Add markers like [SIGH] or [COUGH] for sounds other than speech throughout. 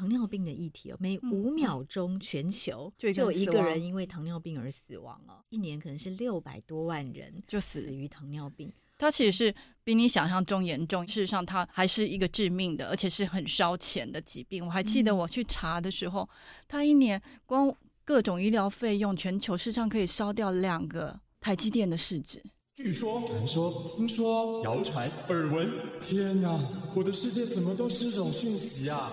糖尿病的议题哦，每五秒钟全球就有一个人因为糖尿病而死亡哦，一年可能是六百多万人就死于糖尿病。它其实是比你想象中严重，事实上它还是一个致命的，而且是很烧钱的疾病。我还记得我去查的时候，它一年光各种医疗费用，全球事实上可以烧掉两个台积电的市值。据说、传说、听说、谣传、耳闻，天哪！我的世界怎么都是这种讯息啊？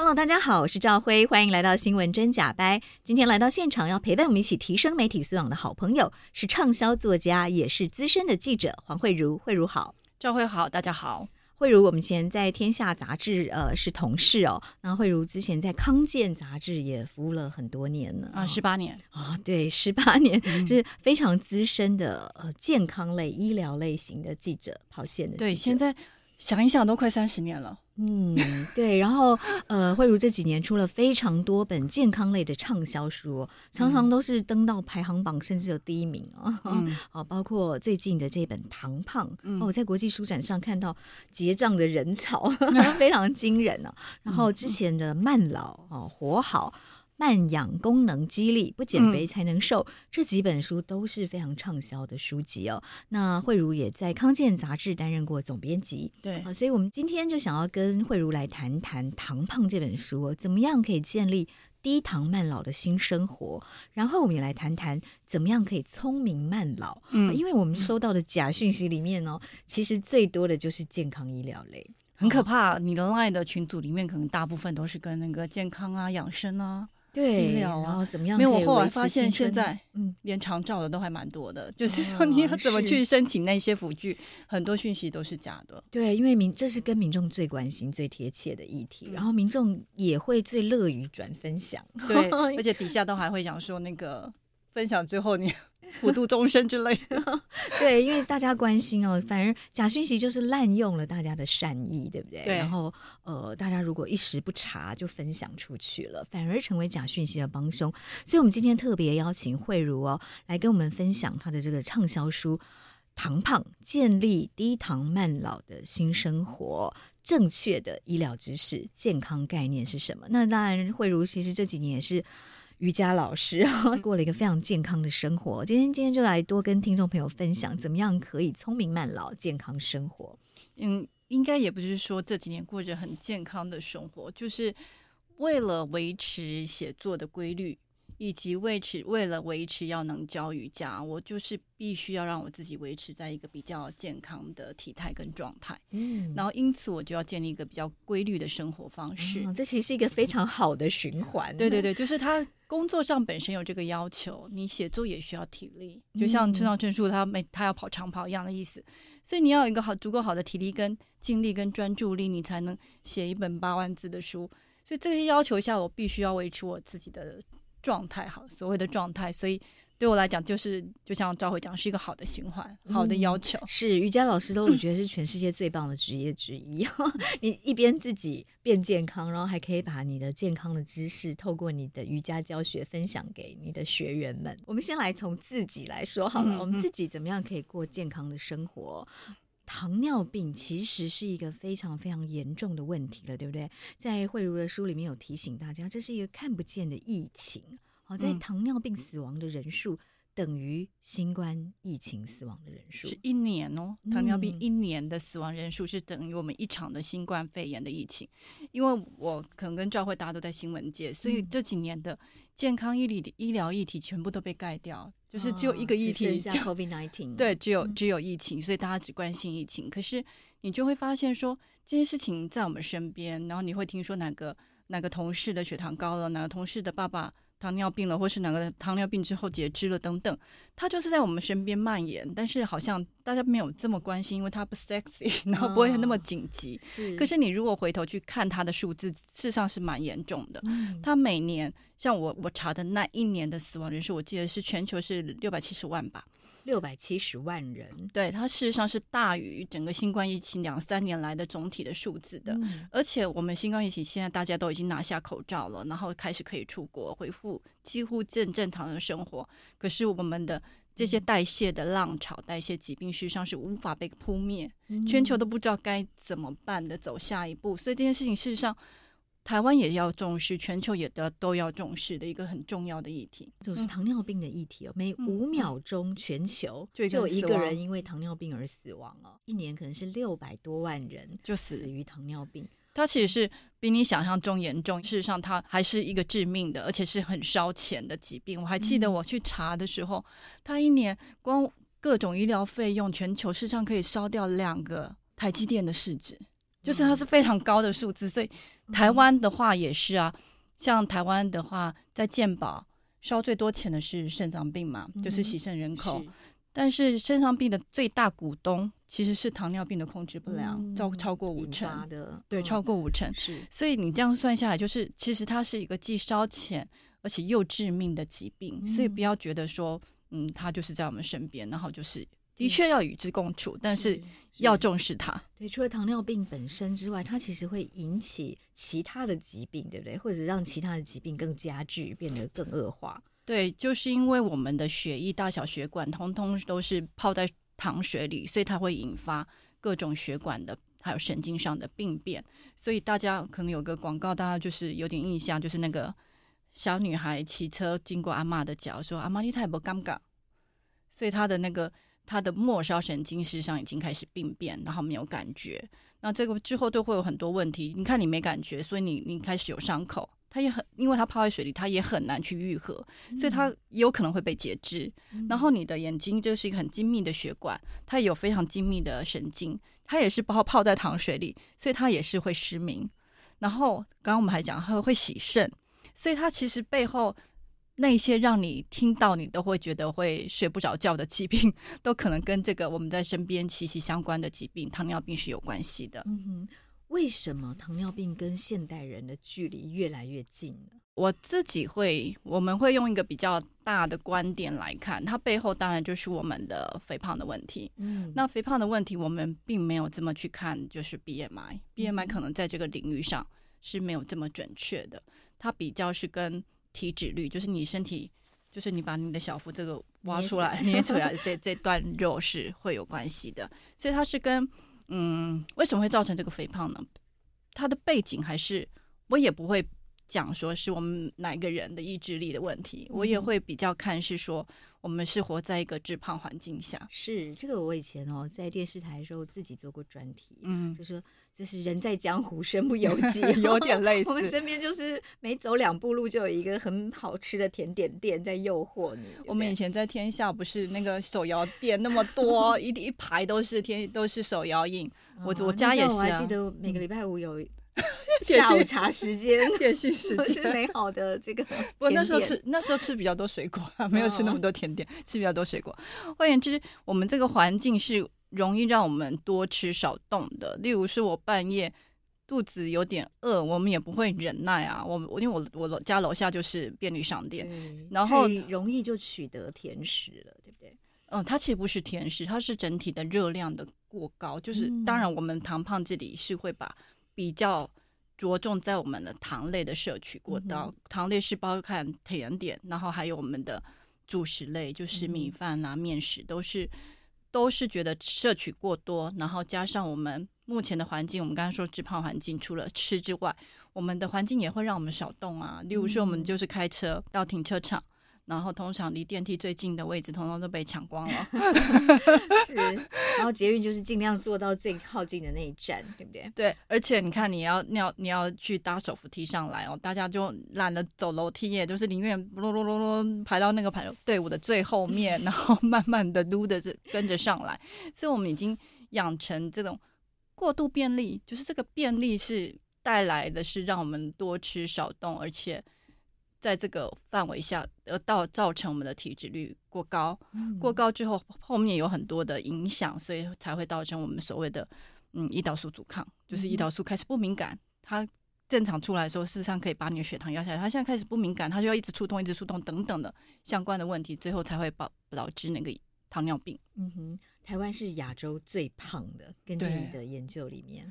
Hello，大家好，我是赵辉，欢迎来到《新闻真假掰》。今天来到现场要陪伴我们一起提升媒体素养的好朋友，是畅销作家，也是资深的记者黄慧茹。慧茹好，赵辉好，大家好。慧茹，我们以前在天下杂志呃是同事哦。那慧茹之前在康健杂志也服务了很多年了啊，十八年啊、哦，对，十八年、嗯、是非常资深的呃健康类医疗类型的记者，跑线的记者。对，现在想一想都快三十年了。嗯，对，然后呃，慧如这几年出了非常多本健康类的畅销书，常常都是登到排行榜，甚至有第一名啊。[LAUGHS] 嗯，啊，包括最近的这本《糖胖》，嗯，我在国际书展上看到结账的人潮，[LAUGHS] 嗯、非常惊人啊。然后之前的《慢老》哦，《活好》。慢养功能激励，不减肥才能瘦，嗯，这几本书都是非常畅销的书籍哦。那慧茹也在康健杂志担任过总编辑，对啊，所以我们今天就想要跟慧茹来谈谈《糖胖》这本书，怎么样可以建立低糖慢老的新生活。然后我们也来谈谈怎么样可以聪明慢老。嗯，因为我们收到的假讯息里面哦，其实最多的就是健康医疗类，很可怕。你的 LINE 的群组里面，可能大部分都是跟那个健康啊、养生啊。对，医疗啊，怎么样？没有，我后来发现现在，嗯，连长照的都还蛮多的，嗯。就是说，你要怎么去申请那些辅具，很多讯息都是假的。对，因为民这是跟民众最关心、最贴切的议题，然后民众也会最乐于转分享。对，[LAUGHS] 而且底下都还会讲说那个。分享之后，你 [LAUGHS] 普度终生之类的，[LAUGHS] 对，因为大家关心哦，反而假讯息就是滥用了大家的善意，对不对？对。然后，呃，大家如果一时不察就分享出去了，反而成为假讯息的帮凶。所以，我们今天特别邀请慧茹哦，来跟我们分享她的这个畅销书《糖胖：建立低糖慢老的新生活》，正确的医疗知识、健康概念是什么？那当然，慧茹其实这几年也是。瑜伽老师过了一个非常健康的生活。今天今天就来多跟听众朋友分享，怎么样可以聪明慢老、健康生活。嗯，应该也不是说这几年过着很健康的生活，就是为了维持写作的规律。以及维持，为了维持要能教瑜伽，我就是必须要让我自己维持在一个比较健康的体态跟状态。嗯，然后因此我就要建立一个比较规律的生活方式。嗯，这其实是一个非常好的循环。对对对，就是他工作上本身有这个要求，你写作也需要体力，就像村上春树他每他要跑长跑一样的意思。所以你要有一个好足够好的体力跟精力跟专注力，你才能写一本八万字的书。所以这些要求下，我必须要维持我自己的。状态好，所谓的状态，所以对我来讲，就是就像赵辉讲，是一个好的循环，好的要求。嗯、是瑜伽老师都我觉得是全世界最棒的职业之一。[LAUGHS] 你一边自己变健康，然后还可以把你的健康的知识透过你的瑜伽教学分享给你的学员们。我们先来从自己来说好了，嗯、我们自己怎么样可以过健康的生活？糖尿病其实是一个非常非常严重的问题了，对不对？在慧茹的书里面有提醒大家，这是一个看不见的疫情。好，在糖尿病死亡的人数等于新冠疫情死亡的人数，是一年哦。糖尿病一年的死亡人数是等于我们一场的新冠肺炎的疫情。因为我可能跟赵慧大家都在新闻界，所以这几年的健康医理的医疗议题全部都被盖掉。就是只有一个议题，叫 COVID-19。[LAUGHS] 对，只有只有疫情，所以大家只关心疫情。可是你就会发现说，这件事情在我们身边，然后你会听说哪个哪个同事的血糖高了，哪个同事的爸爸糖尿病了，或是哪个糖尿病之后截肢了等等，它就是在我们身边蔓延。但是好像大家没有这么关心，因为它不 sexy，[LAUGHS] 然后不会那么紧急。是。可是你如果回头去看它的数字，事实上是蛮严重的。它每年。像我我查的那一年的死亡人数，我记得是全球是六百七十万吧。六百七十万人。对，它事实上是大于整个新冠疫情两三年来的总体的数字的。嗯、而且我们新冠疫情现在大家都已经拿下口罩了，然后开始可以出国，恢复几乎正正常的生活。可是我们的这些代谢的浪潮、代谢疾病，事实上是无法被扑灭，全球都不知道该怎么办的走下一步。所以这件事情事实上。台湾也要重视，全球也都都要重视的一个很重要的议题，就是糖尿病的议题哦。每五秒钟，全球就有一个人因为糖尿病而死亡哦。一年可能是六百多万人就死于糖尿病。它其实是比你想象中严重，事实上它还是一个致命的，而且是很烧钱的疾病。我还记得我去查的时候，它一年光各种医疗费用，全球事实上可以烧掉两个台积电的市值。就是它是非常高的数字，所以台湾的话也是啊。像台湾的话，在健保烧最多钱的是肾脏病嘛，就是洗肾人口。但是肾脏病的最大股东其实是糖尿病的控制不良，超超过五成的，对，超过五成。是，所以你这样算下来，就是其实它是一个既烧钱而且又致命的疾病。所以不要觉得说，嗯，它就是在我们身边，然后就是。的确要与之共处，但是要重视它。对，除了糖尿病本身之外，它其实会引起其他的疾病，对不对？或者让其他的疾病更加剧，变得更恶化。对，就是因为我们的血液大小血管通通都是泡在糖水里，所以它会引发各种血管的还有神经上的病变。所以大家可能有个广告，大家就是有点印象，就是那个小女孩骑车经过阿妈的脚，说：“阿妈，你太不尴尬。”所以她的那个。他的末梢神经事实上已经开始病变，然后没有感觉。那这个之后都会有很多问题。你看你没感觉，所以你你开始有伤口，它也很，因为它泡在水里，它也很难去愈合，所以它也有可能会被截肢。嗯、然后你的眼睛就是一个很精密的血管，它也有非常精密的神经，它也是泡泡在糖水里，所以它也是会失明。然后刚刚我们还讲它会洗肾，所以它其实背后。那些让你听到你都会觉得会睡不着觉的疾病，都可能跟这个我们在身边息息相关的疾病——糖尿病是有关系的。嗯哼，为什么糖尿病跟现代人的距离越来越近呢？我自己会，我们会用一个比较大的观点来看，它背后当然就是我们的肥胖的问题。嗯，那肥胖的问题，我们并没有这么去看，就是 BMI，BMI 可能在这个领域上是没有这么准确的，它比较是跟。体脂率就是你身体，就是你把你的小腹这个挖出来捏出来的这这段肉是会有关系的，所以它是跟嗯，为什么会造成这个肥胖呢？它的背景还是我也不会讲说是我们哪一个人的意志力的问题，我也会比较看是说。我们是活在一个致胖环境下，是这个。我以前哦，在电视台的时候自己做过专题，嗯，就说这是人在江湖身不由己，[LAUGHS] 有点类似。[LAUGHS] 我们身边就是每走两步路就有一个很好吃的甜点店在诱惑你。我们以前在天下不是那个手摇店那么多，[LAUGHS] 一一排都是天都是手摇饮。我我家也是，我还记得每个礼拜五有。[LAUGHS] 下午茶时间，[LAUGHS] 点心时间是美好的这个。[LAUGHS] 我那时候吃，那时候吃比较多水果，没有吃那么多甜点，吃比较多水果。换言之，我们这个环境是容易让我们多吃少动的。例如是我半夜肚子有点饿，我们也不会忍耐啊。我我因为我我家楼下就是便利商店，然后容易就取得甜食了，对不对？嗯，它其实不是甜食，它是整体的热量的过高。就是当然，我们糖胖这里是会把。比较着重在我们的糖类的摄取过高，嗯、糖类是包含甜点，然后还有我们的主食类，就是米饭啊、面食，都是都是觉得摄取过多，然后加上我们目前的环境，我们刚才说致胖环境，除了吃之外，我们的环境也会让我们少动啊。例如说，我们就是开车到停车场。然后通常离电梯最近的位置，通通都被抢光了。[LAUGHS] 是，然后捷运就是尽量坐到最靠近的那一站，对不对？对，而且你看，你要你要你要去搭手扶梯上来哦，大家就懒得走楼梯耶，就是宁愿噜噜噜噜排到那个排队伍的最后面，[LAUGHS] 然后慢慢的撸的跟着上来。所以我们已经养成这种过度便利，就是这个便利是带来的是让我们多吃少动，而且。在这个范围下，而到造成我们的体脂率过高，嗯、过高之后，后面有很多的影响，所以才会造成我们所谓的嗯胰岛素阻抗，就是胰岛素开始不敏感，它正常出来的时候，事实上可以把你的血糖压下来，它现在开始不敏感，它就要一直触动，一直触动等等的相关的问题，最后才会导导致那个糖尿病。嗯哼，台湾是亚洲最胖的，根据你的研究里面，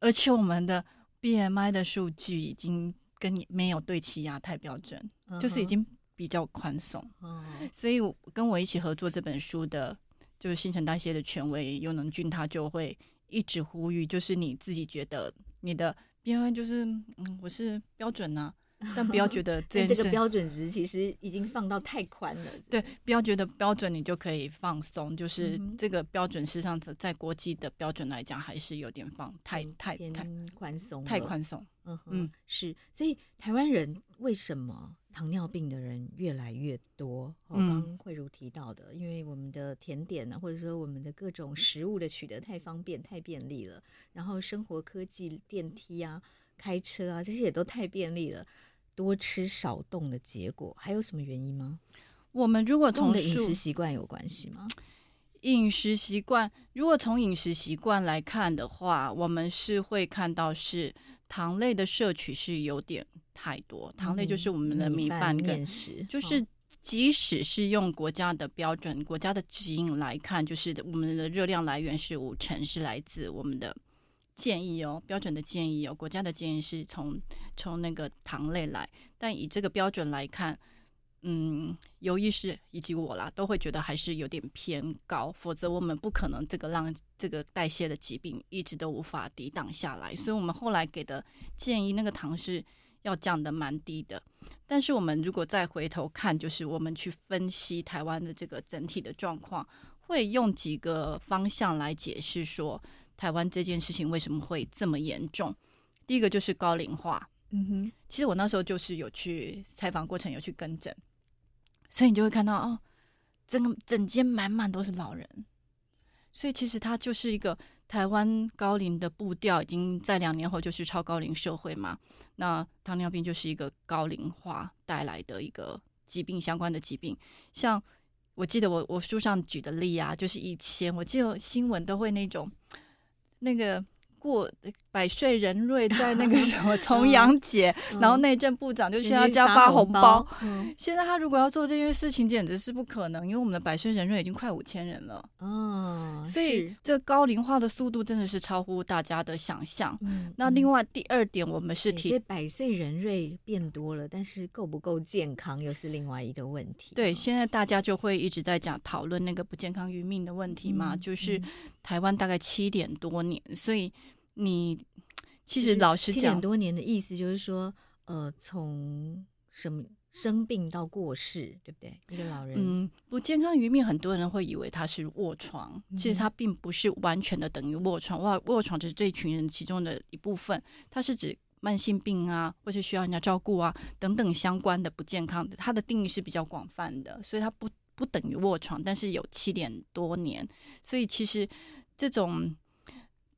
而且我们的 BMI 的数据已经跟你没有对齐亚太标准，嗯、就是已经比较宽松。嗯、所以跟我一起合作这本书的，就是新陈代谢的权威尤能俊，他就会一直呼吁，就是你自己觉得你的 BMI 就是嗯，我是标准呢、啊。[LAUGHS] 但不要觉得这，这个标准值其实已经放到太宽了。对，不要觉得标准你就可以放松，就是这个标准，事实上在国际的标准来讲，还是有点放太太太宽松，太宽松。嗯嗯，是。所以台湾人为什么糖尿病的人越来越多？我刚刚慧如提到的，因为我们的甜点呢，或者说我们的各种食物的取得太方便、太便利了，然后生活科技、电梯啊、开车啊，这些也都太便利了。多吃少动的结果，还有什么原因吗？我们如果从饮食习惯有关系吗？饮食习惯，如果从饮食习惯来看的话，我们是会看到是糖类的摄取是有点太多。糖类就是我们的米饭跟面食，就是即使是用国家的标准、国家的指引来看，就是我们的热量来源是五成是来自我们的。建议哦，标准的建议哦，国家的建议是从从那个糖类来，但以这个标准来看，嗯，尤医师以及我啦，都会觉得还是有点偏高，否则我们不可能这个让这个代谢的疾病一直都无法抵挡下来。所以我们后来给的建议，那个糖是要降得蛮低的。但是我们如果再回头看，就是我们去分析台湾的这个整体的状况，会用几个方向来解释说。台湾这件事情为什么会这么严重？第一个就是高龄化。嗯哼，其实我那时候就是有去采访过程，有去跟诊，所以你就会看到哦，整个整间满满都是老人。所以其实它就是一个台湾高龄的步调，已经在两年后就是超高龄社会嘛。那糖尿病就是一个高龄化带来的一个疾病，相关的疾病，像我记得我我书上举的例啊，就是以前我记得新闻都会那种。那个过百岁人瑞在那个 [LAUGHS] 什么重阳节，嗯、然后内政部长就去他家发红包。嗯、现在他如果要做这件事情，简直是不可能，因为我们的百岁人瑞已经快五千人了。嗯，所以这高龄化的速度真的是超乎大家的想象。嗯、那另外第二点，我们是提百岁人瑞变多了，但是够不够健康又是另外一个问题。对，现在大家就会一直在讲讨论那个不健康余命的问题嘛，嗯、就是台湾大概七点多年，所以。你其实老实讲，七点多年的意思就是说，呃，从什么生病到过世，对不对？一个老人，嗯，不健康余命，很多人会以为他是卧床，其实他并不是完全的等于卧床。哇，卧床只是这一群人其中的一部分，它是指慢性病啊，或是需要人家照顾啊等等相关的不健康的，它的定义是比较广泛的，所以它不不等于卧床，但是有七点多年，所以其实这种。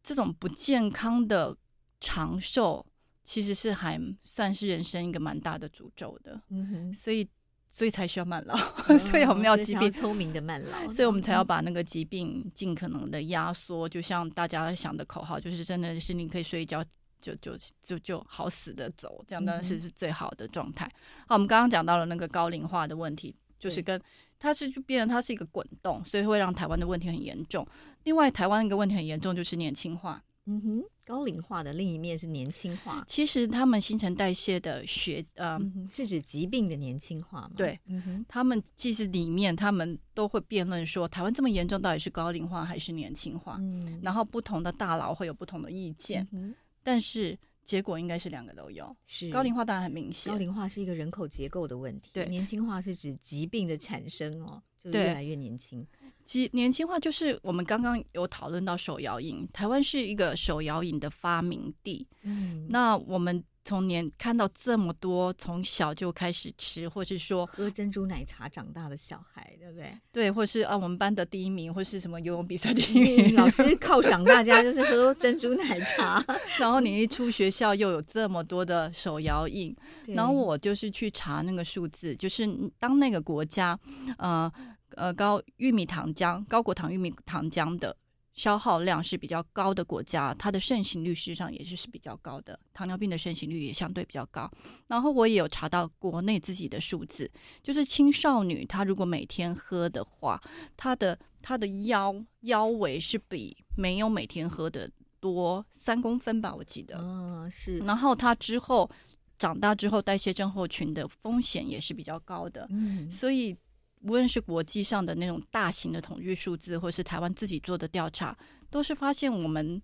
这种不健康的长寿，其实是还算是人生一个蛮大的诅咒的。嗯哼，所以所以才需要慢老，[LAUGHS] 嗯、所以我们要疾病聪明的慢老，所以我们才要把那个疾病尽可能的压缩。就像大家想的口号，就是真的是你可以睡一觉就就就就好死的走，这样当然是是最好的状态。好，我们刚刚讲到了那个高龄化的问题，就是跟。它是就变成它是一个滚动，所以会让台湾的问题很严重。另外，台湾一个问题很严重就是年轻化。嗯哼，高龄化的另一面是年轻化。其实他们新陈代谢的学呃、嗯，是指疾病的年轻化吗？对，嗯哼，他们其实里面他们都会辩论说，台湾这么严重，到底是高龄化还是年轻化？嗯，然后不同的大佬会有不同的意见，嗯、但是。结果应该是两个都有，是高龄化当然很明显。高龄化是一个人口结构的问题，对，年轻化是指疾病的产生哦，就越来越年轻。其年轻化就是我们刚刚有讨论到手摇饮，台湾是一个手摇饮的发明地，嗯，那我们。从年看到这么多从小就开始吃，或是说喝珍珠奶茶长大的小孩，对不对？对，或是啊，我们班的第一名，或是什么游泳比赛第一名，老 [LAUGHS] 师犒赏大家就是喝珍珠奶茶。[LAUGHS] 然后你一出学校又有这么多的手摇印，然后我就是去查那个数字，就是当那个国家呃呃高玉米糖浆、高果糖玉米糖浆的消耗量是比较高的国家，它的盛行率事实上也是是比较高的，糖尿病的盛行率也相对比较高。然后我也有查到国内自己的数字，就是青少女她如果每天喝的话，她的她的腰腰围是比没有每天喝的多三公分吧，我记得。嗯、哦，是。然后她之后长大之后，代谢症候群的风险也是比较高的。嗯，所以。无论是国际上的那种大型的统计数字，或是台湾自己做的调查，都是发现我们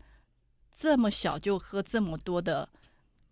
这么小就喝这么多的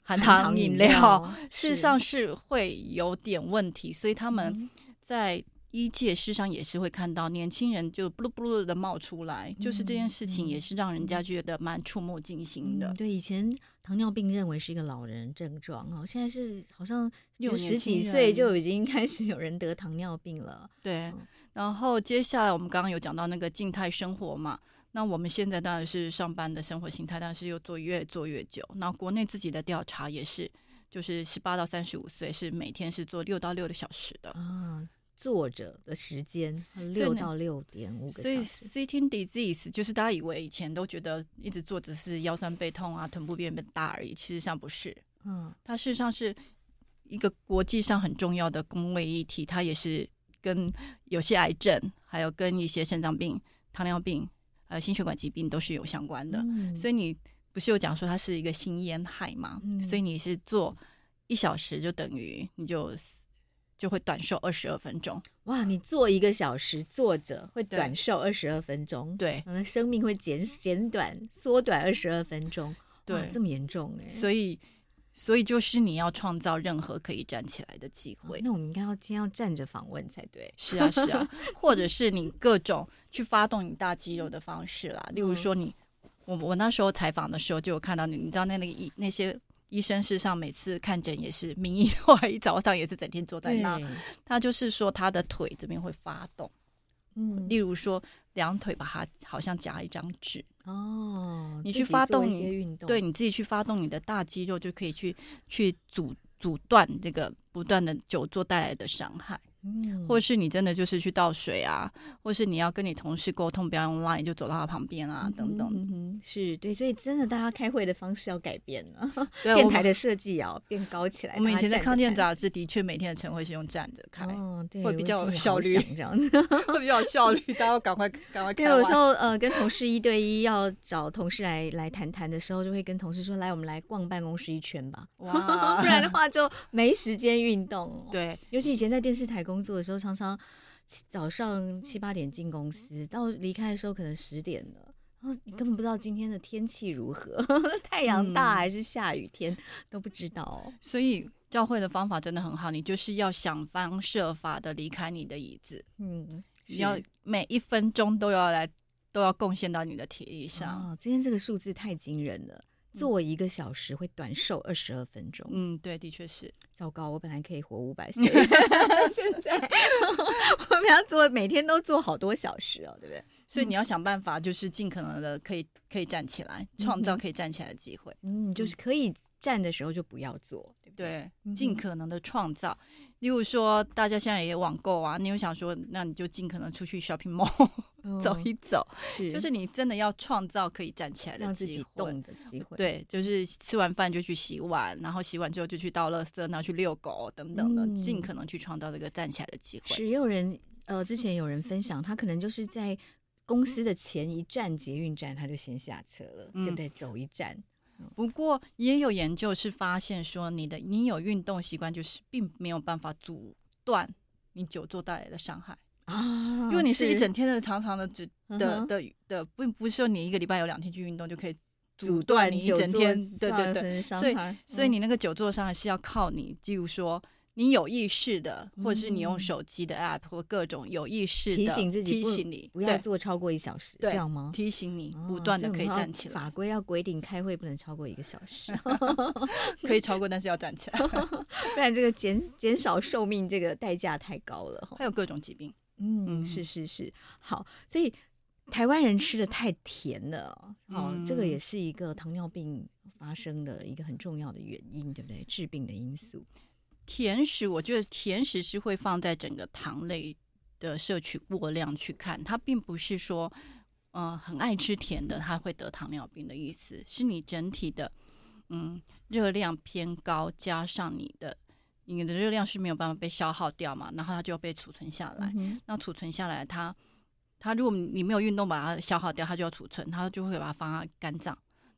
含糖饮料，含糖饮料事实上是会有点问题。所以他们在医界事实上也是会看到年轻人就布鲁布鲁的冒出来，嗯、就是这件事情也是让人家觉得蛮触目惊心的。嗯、对，以前。糖尿病认为是一个老人症状哦，现在是好像有十几岁就已经开始有人得糖尿病了。对，然后接下来我们刚刚有讲到那个静态生活嘛，那我们现在当然是上班的生活形态，但是又做越做越久。那国内自己的调查也是，就是十八到三十五岁是每天是做六到六个小时的啊。坐着的时间六到六点五个小时，所以 sitting disease 就是大家以为以前都觉得一直坐着是腰酸背痛啊，臀部变变大而已，其实上不是。嗯，它事实上是一个国际上很重要的公卫议题，它也是跟有些癌症，还有跟一些肾脏病、糖尿病、呃心血管疾病都是有相关的。嗯，所以你不是有讲说它是一个心烟害嘛？嗯，所以你是坐一小时就等于你就。就会短寿二十二分钟。哇！你坐一个小时坐着会短寿二十二分钟，对，嗯，生命会减减短缩短二十二分钟，对，这么严重哎。所以，所以就是你要创造任何可以站起来的机会。哦，那我们应该要今天要站着访问才对。是啊，是啊，[LAUGHS] 或者是你各种去发动你大肌肉的方式啦，[LAUGHS] 例如说你，我我那时候采访的时候就有看到你，你知道那那个一那些。医生事实上每次看诊也是名医的话，一早上也是整天坐在那。他就是说他的腿这边会发动，嗯，例如说两腿把它好像夹一张纸哦，你去发动一些运动，对你自己去发动你的大肌肉，就可以去去阻阻断这个不断的久坐带来的伤害。嗯，或是你真的就是去倒水啊，或是你要跟你同事沟通，不要用 Line，就走到他旁边啊，嗯、等等。嗯哼，是对，所以真的大家开会的方式要改变了 [LAUGHS] [LAUGHS] 电台的设计也要变高起来。我们以前在康健杂志的确每天的晨会是用站着开，哦，对，会比较有效率，[LAUGHS] 这样子会比较有效率。大家要赶快赶快开。对，有时候呃，跟同事一对一要找同事来来谈谈的时候，就会跟同事说：“来，我们来逛办公室一圈吧。”哇，不然的话就没时间运动。对，尤其以前在电视台工作的时候，常常。早上七八点进公司，到离开的时候可能十点了，然后你根本不知道今天的天气如何，[LAUGHS] 太阳大还是下雨天、嗯、都不知道、哦。所以教会的方法真的很好，你就是要想方设法的离开你的椅子，嗯，你要每一分钟都要来，都要贡献到你的体力上。哦，今天这个数字太惊人了。坐一个小时会短寿二十二分钟。嗯，对，的确是。糟糕，我本来可以活五百岁，[LAUGHS] 现在 [LAUGHS] 我们要做每天都做好多小时哦，对不对？所以你要想办法，就是尽可能的可以可以站起来，创造可以站起来的机会。嗯，就是可以站的时候就不要坐，对不对？对，尽可能的创造。例如说，大家现在也网购啊，你有想说，那你就尽可能出去 shopping mall、[LAUGHS] 嗯、走一走，是就是你真的要创造可以站起来的机会，动的机会。对，就是吃完饭就去洗碗，然后洗碗之后就去倒垃圾，然后去遛狗等等的，嗯、尽可能去创造这个站起来的机会。是，也有人呃，之前有人分享，他可能就是在公司的前一站捷运站，他就先下车了，嗯、对不对？走一站。不过也有研究是发现说，你的你有运动习惯，就是并没有办法阻断你久坐带来的伤害啊。因为你是一整天的长长的只的的的，并不是说你一个礼拜有两天去运动就可以阻断你一整天。对对对，所以所以你那个久坐伤害是要靠你，例如说。你有意识的，或者是你用手机的 app 或各种有意识的提醒自己，提醒你不要做超过一小时，这样吗？提醒你不断的可以站起来。法规要规定开会不能超过一个小时，[LAUGHS] 可以超过，但是要站起来 [LAUGHS] [LAUGHS] 不然这个减减少寿命这个代价太高了。还有各种疾病，嗯，是是是，好，所以台湾人吃的太甜了，哦，这个也是一个糖尿病发生的一个很重要的原因，对不对？致病的因素。甜食，我觉得甜食是会放在整个糖类的摄取过量去看，它并不是说，嗯、呃，很爱吃甜的，他会得糖尿病的意思，是你整体的嗯热量偏高，加上你的你的热量是没有办法被消耗掉嘛，然后它就要被储存下来。嗯、那储存下来，它它如果你没有运动把它消耗掉，它就要储存，它就会把它放在肝脏。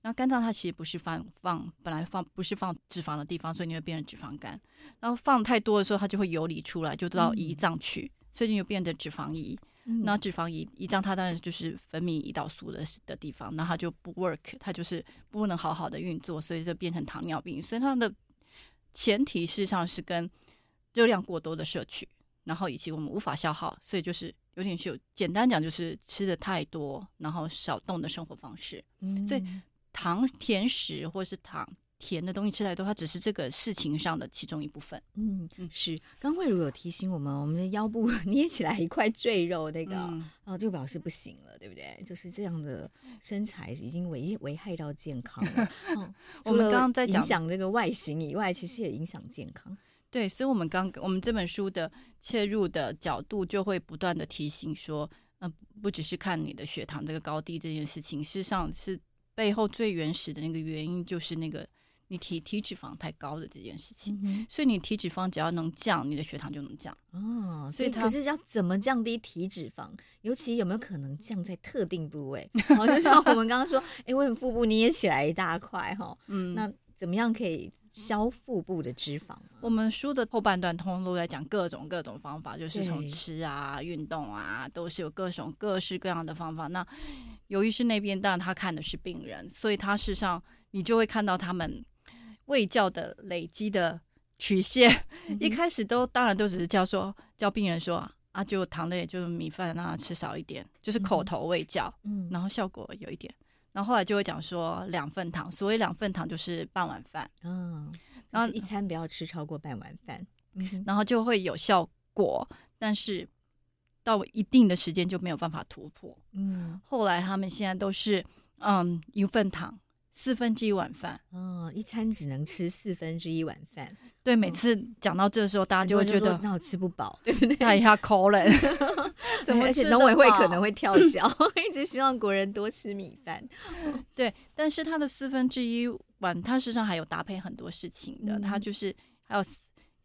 那肝脏它其实不是放放本来放不是放脂肪的地方，所以你会变成脂肪肝。然后放太多的时候，它就会游离出来，就到胰脏去，嗯、所以你就变成脂肪胰。那脂肪胰胰脏它当然就是分泌胰岛素的的地方，那它就不 work，它就是不能好好的运作，所以就变成糖尿病。所以它的前提事实上是跟热量过多的摄取，然后以及我们无法消耗，所以就是有点就简单讲就是吃的太多，然后少动的生活方式。嗯、所以糖甜食或是糖。甜的东西吃太多，它只是这个事情上的其中一部分。嗯嗯，是。刚慧如有提醒我们，我们的腰部 [LAUGHS] 捏起来一块赘肉，那个、嗯、哦，就表示不行了，对不对？就是这样的身材已经危危害到健康了。哦、[LAUGHS] 我们刚刚在讲影响这个外形以外，其实也影响健康。对，所以，我们刚我们这本书的切入的角度，就会不断的提醒说，嗯、呃，不只是看你的血糖这个高低这件事情，事实上是背后最原始的那个原因，就是那个。你体体脂肪太高的这件事情，嗯、所以你体脂肪只要能降，你的血糖就能降。哦，所以它可是要怎么降低体脂肪？尤其有没有可能降在特定部位？[LAUGHS] 哦，就像我们刚刚说，哎、欸，为什么腹部捏起来一大块？哈，嗯，那怎么样可以消腹部的脂肪？我们书的后半段通通都在讲各种各种方法，就是从吃啊、运动啊，都是有各种各式各样的方法。那由于是那边，当然他看的是病人，所以他事实上你就会看到他们。卫教的累积的曲线，嗯、一开始都当然都只是教说教病人说啊，就糖类就是米饭让他吃少一点，就是口头喂教，嗯，然后效果有一点，然后后来就会讲说两份糖，所谓两份糖就是半碗饭，嗯，然后一餐不要吃超过半碗饭，嗯、然后就会有效果，但是到一定的时间就没有办法突破，嗯，后来他们现在都是嗯一份糖。四分之一碗饭，哦，一餐只能吃四分之一碗饭。对，每次讲到这个时候，大家就会觉得那我吃不饱，[LAUGHS] 对不对？他一下抠了，[LAUGHS] 怎么？而且农委会可能会跳脚，[LAUGHS] 一直希望国人多吃米饭。对，但是它的四分之一碗，它实际上还有搭配很多事情的。它就是还有，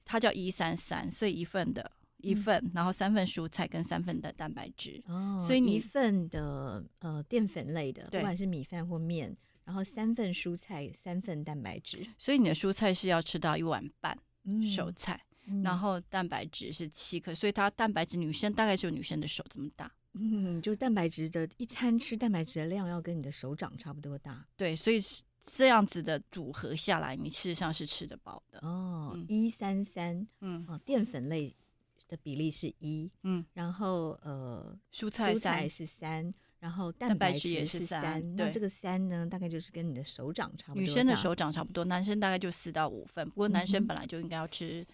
它叫一三三，所以一份的一份，然后三份蔬菜跟三份的蛋白质。哦，所以你一份的呃淀粉类的，不管是米饭或面。然后三份蔬菜，三份蛋白质，所以你的蔬菜是要吃到一碗半，嗯、手菜，嗯、然后蛋白质是七克，所以它蛋白质女生大概就有女生的手这么大，嗯，就蛋白质的一餐吃蛋白质的量要跟你的手掌差不多大，对，所以是这样子的组合下来，你事实上是吃得饱的哦，一三三，嗯，哦，淀粉类的比例是一，嗯，然后呃，蔬菜蔬菜是三。然后蛋白质也是三，那这个三呢，大概就是跟你的手掌差不多。女生的手掌差不多，男生大概就四到五份。不过男生本来就应该要吃，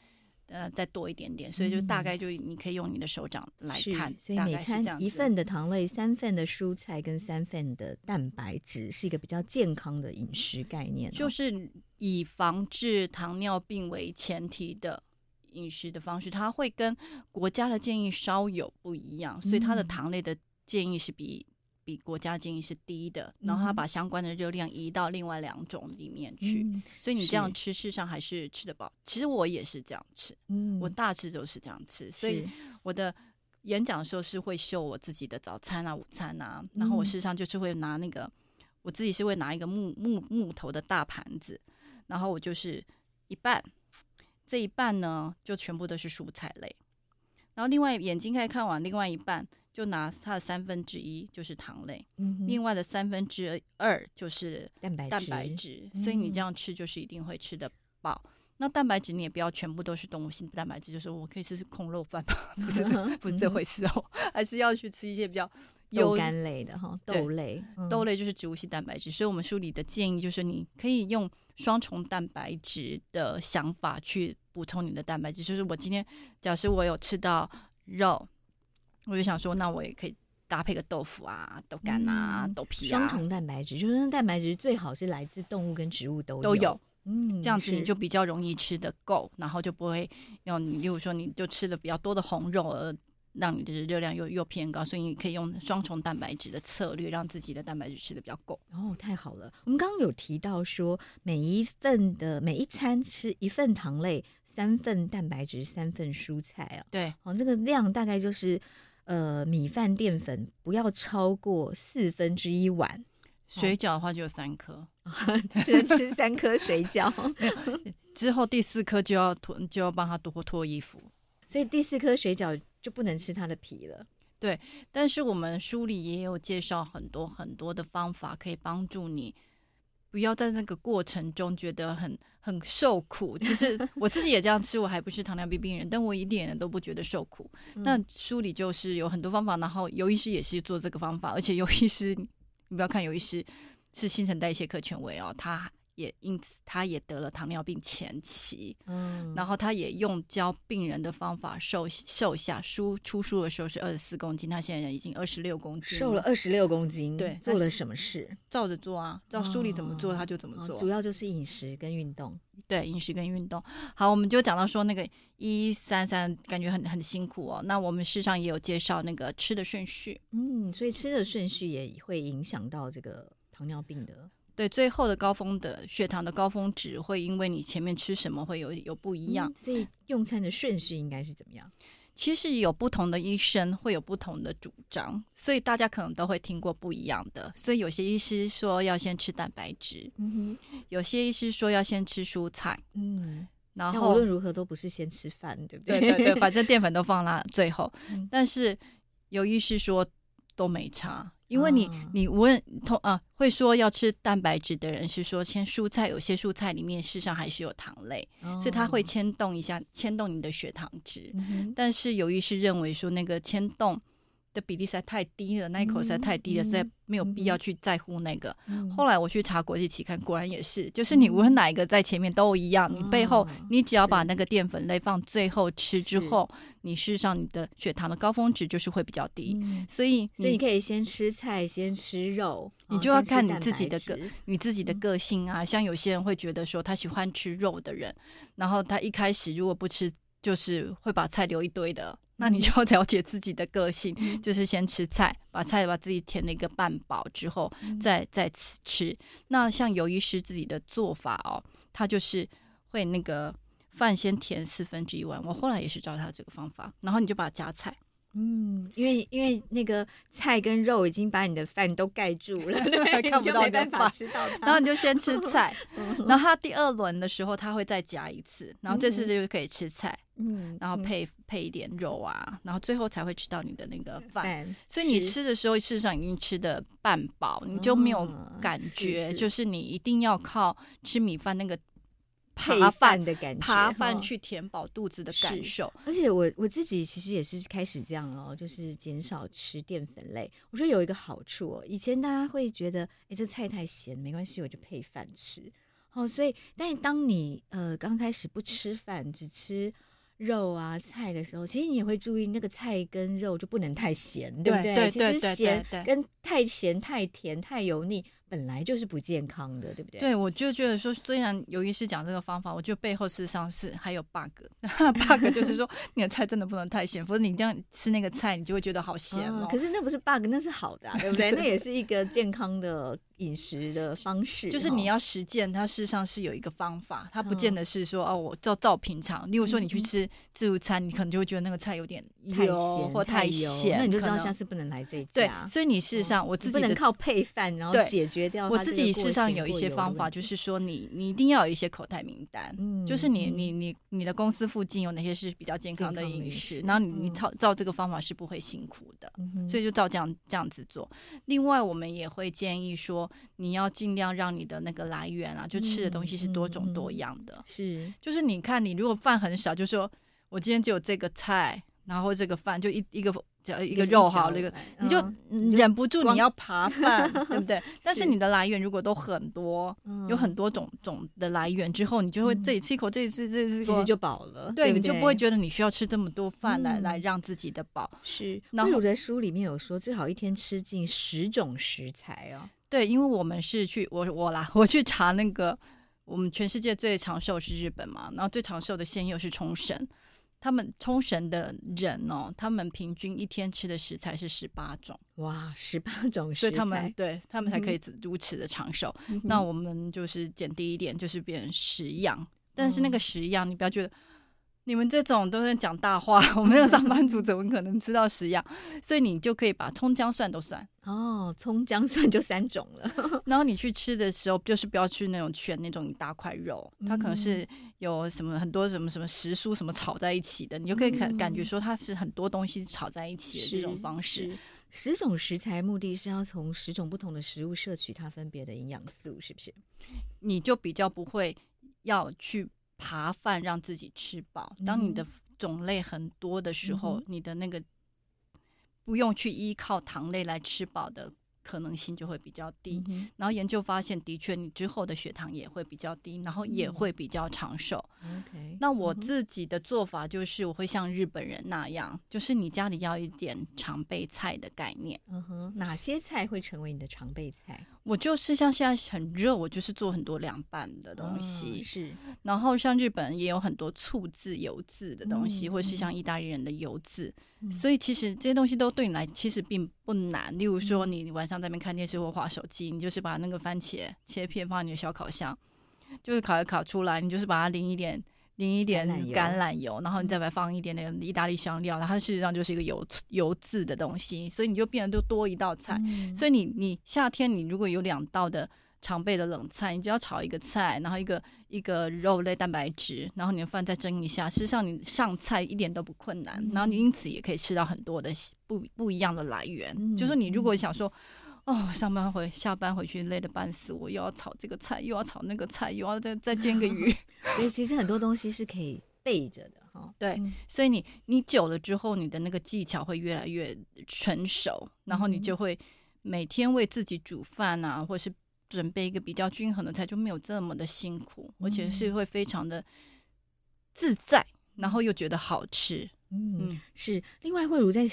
呃，再多一点点，所以就大概就你可以用你的手掌来看。所以每餐一份的糖类，三份的蔬菜跟三份的蛋白质，是一个比较健康的饮食概念。就是以防治糖尿病为前提的饮食的方式，它会跟国家的建议稍有不一样，所以它的糖类的建议是比。比国家建议是低的，然后他把相关的热量移到另外两种里面去，嗯、所以你这样吃，事实上还是吃得饱。其实我也是这样吃，嗯，我大致都是这样吃，所以我的演讲的时候是会秀我自己的早餐啊、午餐啊，然后我事实上就是会拿那个，嗯、我自己是会拿一个木木木头的大盘子，然后我就是一半，这一半呢就全部都是蔬菜类，然后另外眼睛可以看完，另外一半。就拿它的三分之一就是糖类，嗯、另外的三分之二就是蛋白蛋白质，所以你这样吃就是一定会吃得饱。嗯、那蛋白质你也不要全部都是动物性蛋白质，就是我可以吃吃空肉饭吗，不是这不是这回事哦，还是要去吃一些比较豆干类的哈，豆类，嗯、豆类就是植物性蛋白质。所以我们书里的建议就是你可以用双重蛋白质的想法去补充你的蛋白质，就是我今天假设我有吃到肉。我就想说，那我也可以搭配个豆腐啊、豆干啊、嗯、豆皮啊，双重蛋白质，就是蛋白质最好是来自动物跟植物都有都有，嗯，这样子你就比较容易吃得够，然后就不会用你，例如说你就吃的比较多的红肉，而让你的热量又又偏高，所以你可以用双重蛋白质的策略，让自己的蛋白质吃的比较够。哦，太好了！我们刚刚有提到说，每一份的每一餐吃一份糖类，三份蛋白质，三份蔬菜啊。对，哦，这个量大概就是呃米饭淀粉不要超过四分之一碗。水饺的话就有三颗，[LAUGHS] 只能吃三颗水饺。[LAUGHS] 之后第四颗就要脱，就要帮他多脱衣服。所以第四颗水饺就不能吃它的皮了。对，但是我们书里也有介绍很多很多的方法，可以帮助你不要在那个过程中觉得很很受苦。其实 [LAUGHS] 我自己也这样吃，我还不是糖尿病病人，但我一点都不觉得受苦。嗯、那书里就是有很多方法，然后尤医师也是做这个方法，而且尤 [LAUGHS] 医师你不要看尤医师是新陈代谢科权威哦，他。也因此，他也得了糖尿病前期，嗯，然后他也用教病人的方法瘦瘦下，书出书的时候是二十四公斤，他现在已经二十六公斤，瘦了二十六公斤，对，做了什么事？照着做啊，照书里怎么做他就怎么做，主要就是饮食跟运动，对，饮食跟运动。好，我们就讲到说那个一三三，感觉很很辛苦哦。那我们事实上也有介绍那个吃的顺序，嗯，所以吃的顺序也会影响到这个糖尿病的。对，最后的高峰的血糖的高峰值会因为你前面吃什么会有有不一样，嗯，所以用餐的顺序应该是怎么样？其实有不同的医生会有不同的主张，所以大家可能都会听过不一样的。所以有些医师说要先吃蛋白质，嗯哼，有些医师说要先吃蔬菜，嗯，然后无论如何都不是先吃饭，对不对？对对对，[LAUGHS] 反正淀粉都放了最后。嗯，但是有医师说都没差。因为你你问同啊会说要吃蛋白质的人是说先蔬菜，有些蔬菜里面事实上还是有糖类，哦、所以它会牵动一下牵动你的血糖值。嗯、但是有医师认为说那个牵动的比例实在太低了，那一口实在太低了，实在没有必要去在乎那个。嗯、后来我去查国际期刊，果然也是，就是你无论哪一个在前面都一样，你背后你只要把那个淀粉类放最后吃之后，你事实上你的血糖的高峰值就是会比较低。所以所以你可以先吃菜，先吃肉，你就要看你自己的个你自己的个性啊。像有些人会觉得说他喜欢吃肉的人，然后他一开始如果不吃，就是会把菜留一堆的。那你就要了解自己的个性，嗯、就是先吃菜，把菜把自己填了一个半饱之后，嗯、再再吃。那像尤医师自己的做法哦，他就是会那个饭先填四分之一碗。我后来也是照他这个方法，然后你就把它夹菜。嗯，因为因为那个菜跟肉已经把你的饭都盖住了，[LAUGHS] 对，看不到你的饭，然后你就先吃菜，[LAUGHS] 嗯、然后他第二轮的时候他会再夹一次，然后这次就可以吃菜，嗯，然后配配一点肉啊，然后最后才会吃到你的那个饭。所以你吃的时候，事实上已经吃的半饱，你就没有感觉，就是你一定要靠吃米饭那个。扒饭的感觉，扒饭去填饱肚子的感受。而且我我自己其实也是开始这样哦，就是减少吃淀粉类。我觉得有一个好处哦，以前大家会觉得，哎，这菜太咸，没关系，我就配饭吃。哦，所以，但是当你呃刚开始不吃饭，只吃肉啊菜的时候，其实你也会注意那个菜跟肉就不能太咸，对不对？对，其实咸跟太咸、太甜、太油腻。本来就是不健康的，对不对？对，我就觉得说，虽然尤医师讲这个方法，我觉得背后事实上是还有 bug，bug [LAUGHS] 就是说你的菜真的不能太咸，否则你这样吃那个菜，你就会觉得好咸哦。可是那不是 bug，那是好的啊，对不对？[LAUGHS] 那也是一个健康的饮食的方式。就是你要实践，它事实上是有一个方法，它不见得是说哦，我照照平常。例如说你去吃自助餐，你可能就会觉得那个菜有点太咸或太咸，那你就知道下次不能来这一家。对，所以你事实上我自己不能靠配饭然后解决。我自己事实上有一些方法，就是说你你一定要有一些口袋名单，嗯，就是你你你你的公司附近有哪些是比较健康的饮食，然后你你照照这个方法是不会辛苦的，所以就照这样这样子做。另外，我们也会建议说，你要尽量让你的那个来源啊，就吃的东西是多种多样的，是，就是你看你如果饭很少，就说我今天只有这个菜，然后这个饭就一一个。一个肉好，这个你就忍不住你要扒 [LAUGHS] 饭，对不对？但是你的来源如果都很多，有很多种种的来源之后，你就会这里吃一口，这里吃，这里吃，其实就饱了。对，你就不会觉得你需要吃这么多饭来来让自己的饱。是。然后我在书里面有说，最好一天吃进十种食材哦。对，因为我们是去我我啦，[LAUGHS] 我去查那个我们全世界最长寿是日本嘛，然后最长寿的县又是冲绳。他们冲绳的人哦，他们平均一天吃的食材是十八种，哇，十八种食材，所以他们对他们才可以如此的长寿。嗯、那我们就是减低一点，就是变成十样，但是那个十样，你不要觉得。你们这种都是讲大话，我们那个上班族怎么可能吃到十样？所以你就可以把葱姜蒜都算哦，葱姜蒜就三种了。[LAUGHS] 然后你去吃的时候，就是不要去那种选那种一大块肉，它可能是有什么很多什么什么时蔬什么炒在一起的，你就可以感感觉说它是很多东西炒在一起的这种方式。十种食材目的是要从十种不同的食物摄取它分别的营养素，是不是？你就比较不会要去。扒饭让自己吃饱。当你的种类很多的时候，嗯、你的那个不用去依靠糖类来吃饱的可能性就会比较低。嗯、然后研究发现，的确你之后的血糖也会比较低，然后也会比较长寿。嗯、那我自己的做法就是，我会像日本人那样，就是你家里要一点常备菜的概念。嗯哼，哪些菜会成为你的常备菜？我就是像现在很热，我就是做很多凉拌的东西，哦、是。然后像日本也有很多醋渍、油渍的东西，嗯、或是像意大利人的油渍。嗯、所以其实这些东西都对你来其实并不难。例如说，你晚上在那边看电视或划手机，你就是把那个番茄切片放在你的小烤箱，就是烤一烤出来，你就是把它淋一点。淋一点橄榄油，然后你再来放一点点意大利香料，然后它事实上就是一个油油渍的东西，所以你就变得就多一道菜。嗯、所以你你夏天你如果有两道的常备的冷菜，你只要炒一个菜，然后一个一个肉类蛋白质，然后你的饭再蒸一下，事实上你上菜一点都不困难，嗯、然后你因此也可以吃到很多的不不一样的来源。嗯、就是你如果想说。哦，上班回下班回去累得半死，我又要炒这个菜，又要炒那个菜，又要再再煎个鱼。[LAUGHS] 所以其实很多东西是可以备着的哈。[LAUGHS] 对，嗯、所以你你久了之后，你的那个技巧会越来越成熟，然后你就会每天为自己煮饭啊，或是准备一个比较均衡的菜，就没有这么的辛苦，而且是会非常的自在，然后又觉得好吃。嗯，是。另外，慧茹在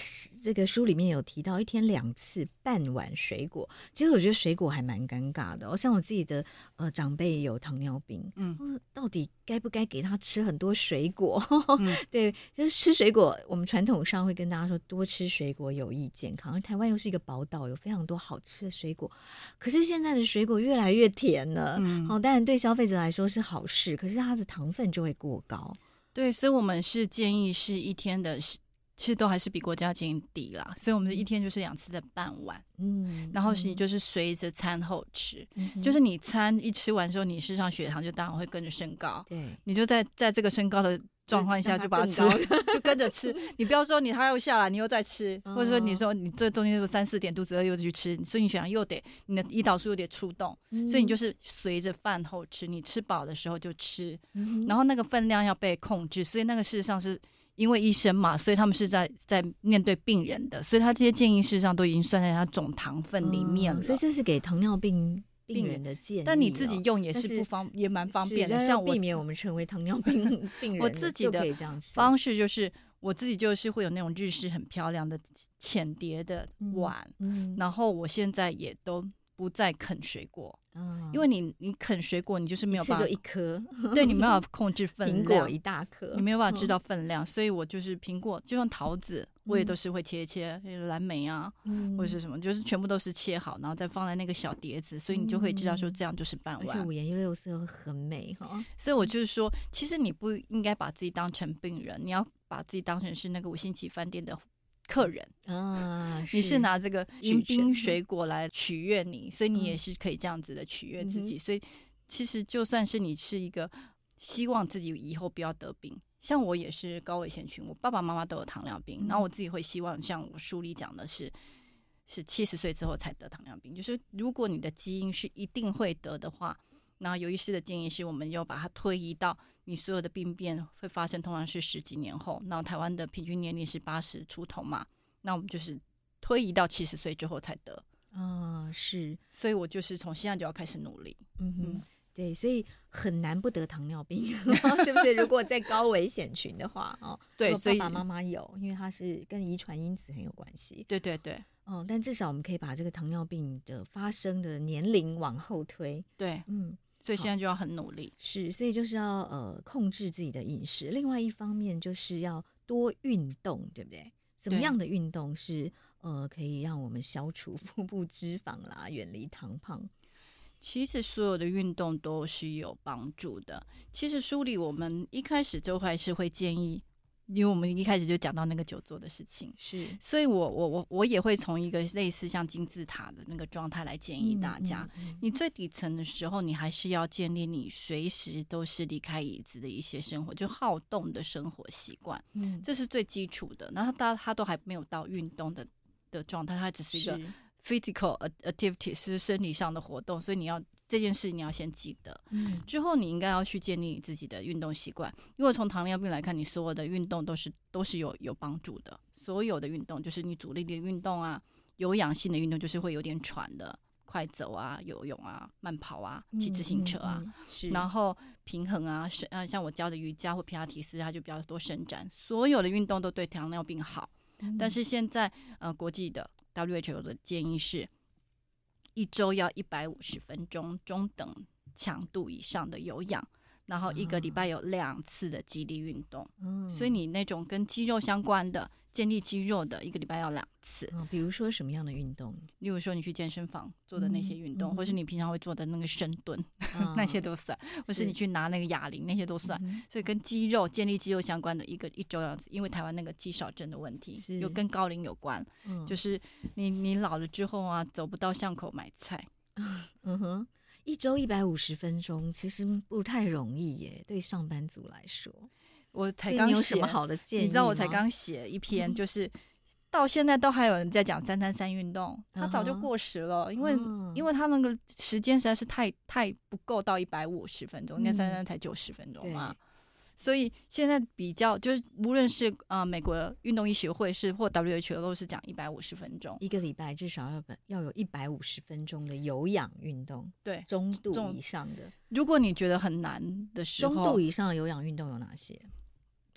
这个书里面有提到一天两次半碗水果。其实我觉得水果还蛮尴尬的。像我自己的呃长辈有糖尿病，嗯，到底该不该给他吃很多水果？[LAUGHS] 嗯、对，就是吃水果，我们传统上会跟大家说多吃水果有益健康。而台湾又是一个宝岛，有非常多好吃的水果。可是现在的水果越来越甜了，嗯，好，当然对消费者来说是好事，可是它的糖分就会过高。对，所以我们是建议是一天的，其实都还是比国家建议低啦。所以我们一天就是两次的半碗，嗯，然后是你就是随着餐后吃，嗯、就是你餐一吃完之后，你事实上血糖就当然会跟着升高，对，你就在在这个升高的。状况下就把它吃，就跟着吃。[LAUGHS] 你不要说你它又下来，你又再吃，或者说你说你这中间有三四点肚子饿又去吃，所以你血糖又得你的胰岛素又得出动，所以你就是随着饭后吃，你吃饱的时候就吃，然后那个分量要被控制。所以那个事实上是因为医生嘛，所以他们是在在面对病人的，所以他这些建议事实上都已经算在他总糖分里面了。所以这是给糖尿病。病人的建议，但你自己用也是不方，也蛮方便的。像我避免我们成为糖尿病 [LAUGHS] 病人，我自己的方式就是，我自己就是会有那种日式很漂亮的浅碟的碗，嗯嗯、然后我现在也都不再啃水果。因为你你啃水果，你就是没有办法，就一颗，对，你没有办法控制分量，苹果一大颗，你没有办法知道分量，所以我就是苹果，就像桃子，我也都是会切一切，蓝莓啊，或者是什么，就是全部都是切好，然后再放在那个小碟子，所以你就可以知道说这样就是半碗，而且五颜六色很美哈。所以我就是说，其实你不应该把自己当成病人，你要把自己当成是那个五星级饭店的。客人。啊，你是拿这个迎宾水果来取悦你，所以你也是可以这样子的取悦自己。所以其实就算是你是一个希望自己以后不要得病，像我也是高危险群，我爸爸妈妈都有糖尿病，然后我自己会希望像我书里讲的是，是七十岁之后才得糖尿病，就是如果你的基因是一定会得的话。那有医师的建议是，我们要把它推移到你所有的病变会发生，通常是十几年后。那台湾的平均年龄是八十出头嘛，那我们就是推移到七十岁之后才得。啊，是，所以我就是从现在就要开始努力。嗯哼，嗯对，所以很难不得糖尿病，[LAUGHS] 是不是？如果在高危险群的话，哦，对，所以爸爸妈妈有，因为它是跟遗传因子很有关系。对对对。哦，但至少我们可以把这个糖尿病的发生的年龄往后推。对，嗯。所以现在就要很努力。是，所以就是要呃控制自己的饮食。另外一方面就是要多运动，对不对？怎么样的运动是呃可以让我们消除 [LAUGHS] 腹部脂肪啦，远离糖胖？其实所有的运动都是有帮助的。其实书里我们一开始就还是会建议。因为我们一开始就讲到那个久坐的事情，是，所以我我我我也会从一个类似像金字塔的那个状态来建议大家。嗯嗯嗯、你最底层的时候，你还是要建立你随时都是离开椅子的一些生活，就好动的生活习惯，嗯，这是最基础的。然后他他都还没有到运动的的状态，他只是一个 physical activity，是生理上的活动，所以你要。这件事你要先记得，嗯，之后你应该要去建立你自己的运动习惯。因为从糖尿病来看，你所有的运动都是都是有有帮助的。所有的运动就是你主力的运动啊，有氧性的运动就是会有点喘的，快走啊、游泳啊、慢跑啊、骑自行车啊，嗯嗯、然后平衡啊，伸啊，像我教的瑜伽或皮拉提斯，它就比较多伸展。所有的运动都对糖尿病好，嗯、但是现在呃，国际的 WHO 的建议是。一周要一百五十分钟中等强度以上的有氧，然后一个礼拜有两次的肌力运动。嗯，所以你那种跟肌肉相关的。建立肌肉的一个礼拜要两次，哦，比如说什么样的运动？例如说你去健身房做的那些运动，嗯嗯、或是你平常会做的那个深蹲，哦、那些都算；或是你去拿那个哑铃，那些都算。所以跟肌肉建立肌肉相关的一个一周样子，因为台湾那个肌少症的问题，是有跟高龄有关，嗯、就是你你老了之后啊，走不到巷口买菜。嗯哼，一周一百五十分钟其实不太容易耶，对上班族来说。我才刚写，你知道我才刚写一篇，就是到现在都还有人在讲三三三运动，它早就过时了，因为因为它那个时间实在是太太不够到一百五十分钟，应该三三才九十分钟嘛，所以现在比较就是无论是呃美国运动医学会是或 WHO 都是讲一百五十分钟，一个礼拜至少要要有一百五十分钟的有氧运动，对，中度以上的。如果你觉得很难的时候，中度以上的有氧运动有哪些？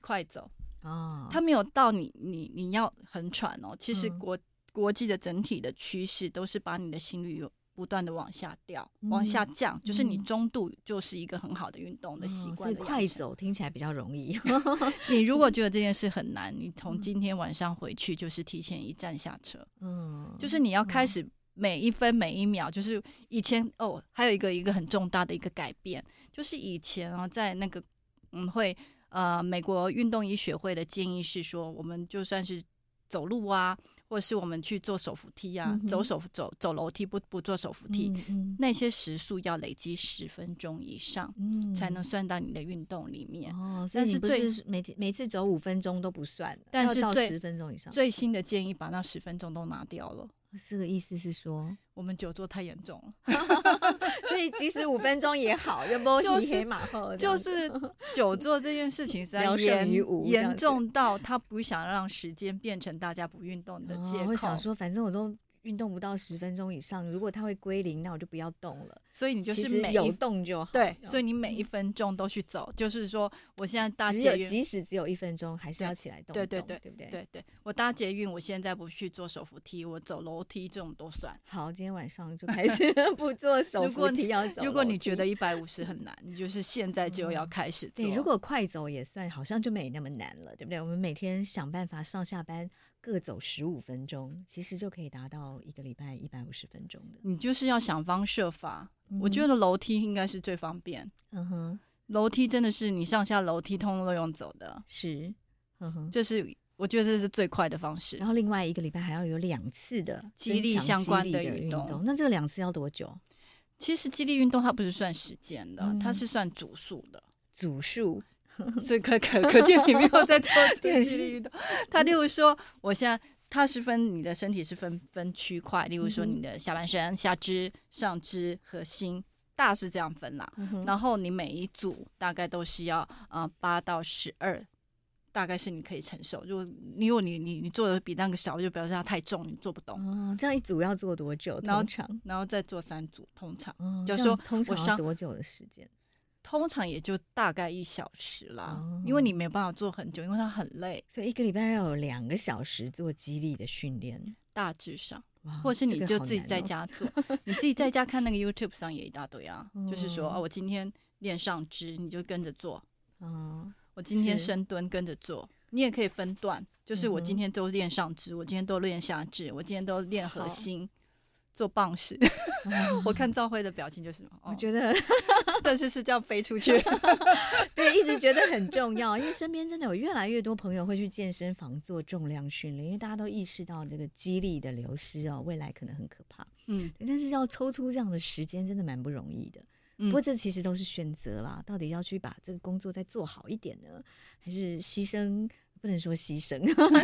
快走啊！它没有到你你你要很喘哦。其实国、嗯、国际的整体的趋势都是把你的心率有不断的往下掉，嗯、往下降。就是你中度就是一个很好的运动的习惯、嗯。所以快走听起来比较容易。[LAUGHS] [LAUGHS] 你如果觉得这件事很难，你从今天晚上回去就是提前一站下车。嗯，就是你要开始每一分每一秒。就是以前哦，还有一个一个很重大的一个改变，就是以前啊，在那个嗯会。呃，美国运动医学会的建议是说，我们就算是走路啊，或者是我们去做手扶梯啊，嗯、走手走走楼梯不不做手扶梯，那些时速要累积十分钟以上，嗯、才能算到你的运动里面。哦，所以你不是每天每次走五分钟都不算，但是到十分钟以上。最新的建议把那十分钟都拿掉了。这个意思是说，我们久坐太严重了，[LAUGHS] 所以即使五分钟也好，要不就是马后，就 [LAUGHS] 是久坐这件事情是严严重到他不想让时间变成大家不运动的借口。我想说，反正我都。运动不到十分钟以上，如果它会归零，那我就不要动了。所以你就是每有动就好。对，所以你每一分钟都去走，就是说，我现在搭捷运，即使只有一分钟，还是要起来动。对对对，对不对？对对，我搭捷运，我现在不去坐手扶梯，我走楼梯，这种都算。好，今天晚上就开始 [LAUGHS] 不做手扶梯，要走。如果你觉得一百五十很难，你就是现在就要开始做。对，如果快走也算，好像就没那么难了，对不对？我们每天想办法上下班。各走十五分钟，其实就可以达到一个礼拜一百五十分钟的。你就是要想方设法，嗯、我觉得楼梯应该是最方便。嗯哼，楼梯真的是你上下楼梯通通都用走的，是，嗯哼，就是我觉得这是最快的方式。然后另外一个礼拜还要有两次的激励相关的运动，动，那这个两次要多久？其实激励运动它不是算时间的，嗯、它是算组数的，组数。[LAUGHS] 所以可可可见你没有在做这个肌力运动。他例如说，我现在它是分你的身体是分分区块，例如说你的下半身、下肢、上肢、核心，大是这样分啦。然后你每一组大概都是要呃八到十二，大概是你可以承受。如果你如果你你你做的比那个少，就表示它太重，你做不动。哦，这样一组要做多久？通常，然后再做三组，通常。哦，就是说通常要多久的时间？通常也就大概一小时啦，哦、因为你没有办法做很久，因为它很累，所以一个礼拜要有两个小时做肌力的训练，大致上。或者是你就自己在家做，哦、你自己在家看那个 YouTube 上也一大堆啊，哦、就是说啊，我今天练上肢，你就跟着做。哦，我今天深蹲跟着做，你也可以分段，就是我今天都练上肢，我今天都练下肢，我今天都练核心。做棒式，[LAUGHS] 我看赵辉的表情就是，我觉得，[LAUGHS] 但是是这样飞出去，[LAUGHS] 对，一直觉得很重要，因为身边真的有越来越多朋友会去健身房做重量训练，因为大家都意识到这个肌力的流失哦，未来可能很可怕，嗯，但是要抽出这样的时间真的蛮不容易的，不过这其实都是选择啦，到底要去把这个工作再做好一点呢，还是牺牲？不能说牺牲，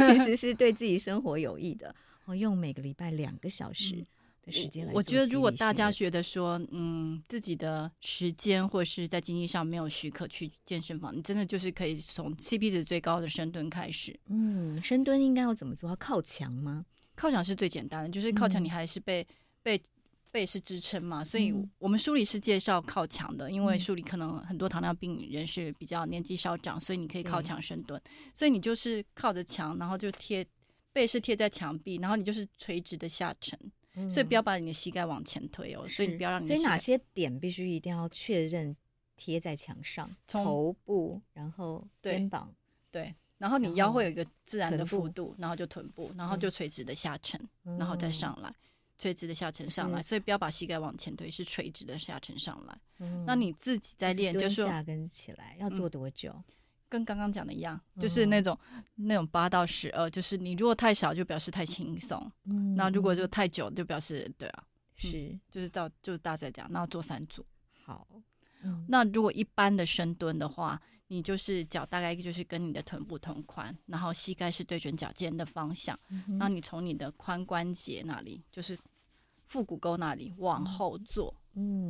其实是对自己生活有益的，我用每个礼拜两个小时。时间来，我觉得如果大家觉得说，嗯，自己的时间或是在经济上没有许可去健身房，你真的就是可以从 CP 值最高的深蹲开始。嗯，深蹲应该要怎么做？要靠墙吗？靠墙是最简单的，就是靠墙你还是背背背是支撑嘛。所以我们书里是介绍靠墙的，因为书里可能很多糖尿病人是比较年纪稍长，所以你可以靠墙深蹲。所以你就是靠着墙，然后就贴背是贴在墙壁，然后你就是垂直的下沉。所以不要把你的膝盖往前推哦，所以你不要让你。所以哪些点必须一定要确认贴在墙上？头部，然后肩膀，对，然后你腰会有一个自然的幅度，然后就臀部，然后就垂直的下沉，然后再上来，垂直的下沉上来。所以不要把膝盖往前推，是垂直的下沉上来。那你自己在练，就是下跟起来要做多久？跟刚刚讲的一样，就是那种、嗯、那种八到十二，就是你如果太少，就表示太轻松；嗯、那如果就太久，就表示对啊，是、嗯、就是到就是大概这样，然后做三组。好，嗯、那如果一般的深蹲的话，你就是脚大概就是跟你的臀部同宽，然后膝盖是对准脚尖的方向，嗯、哼。然后你从你的髋关节那里，就是腹股沟那里往后坐。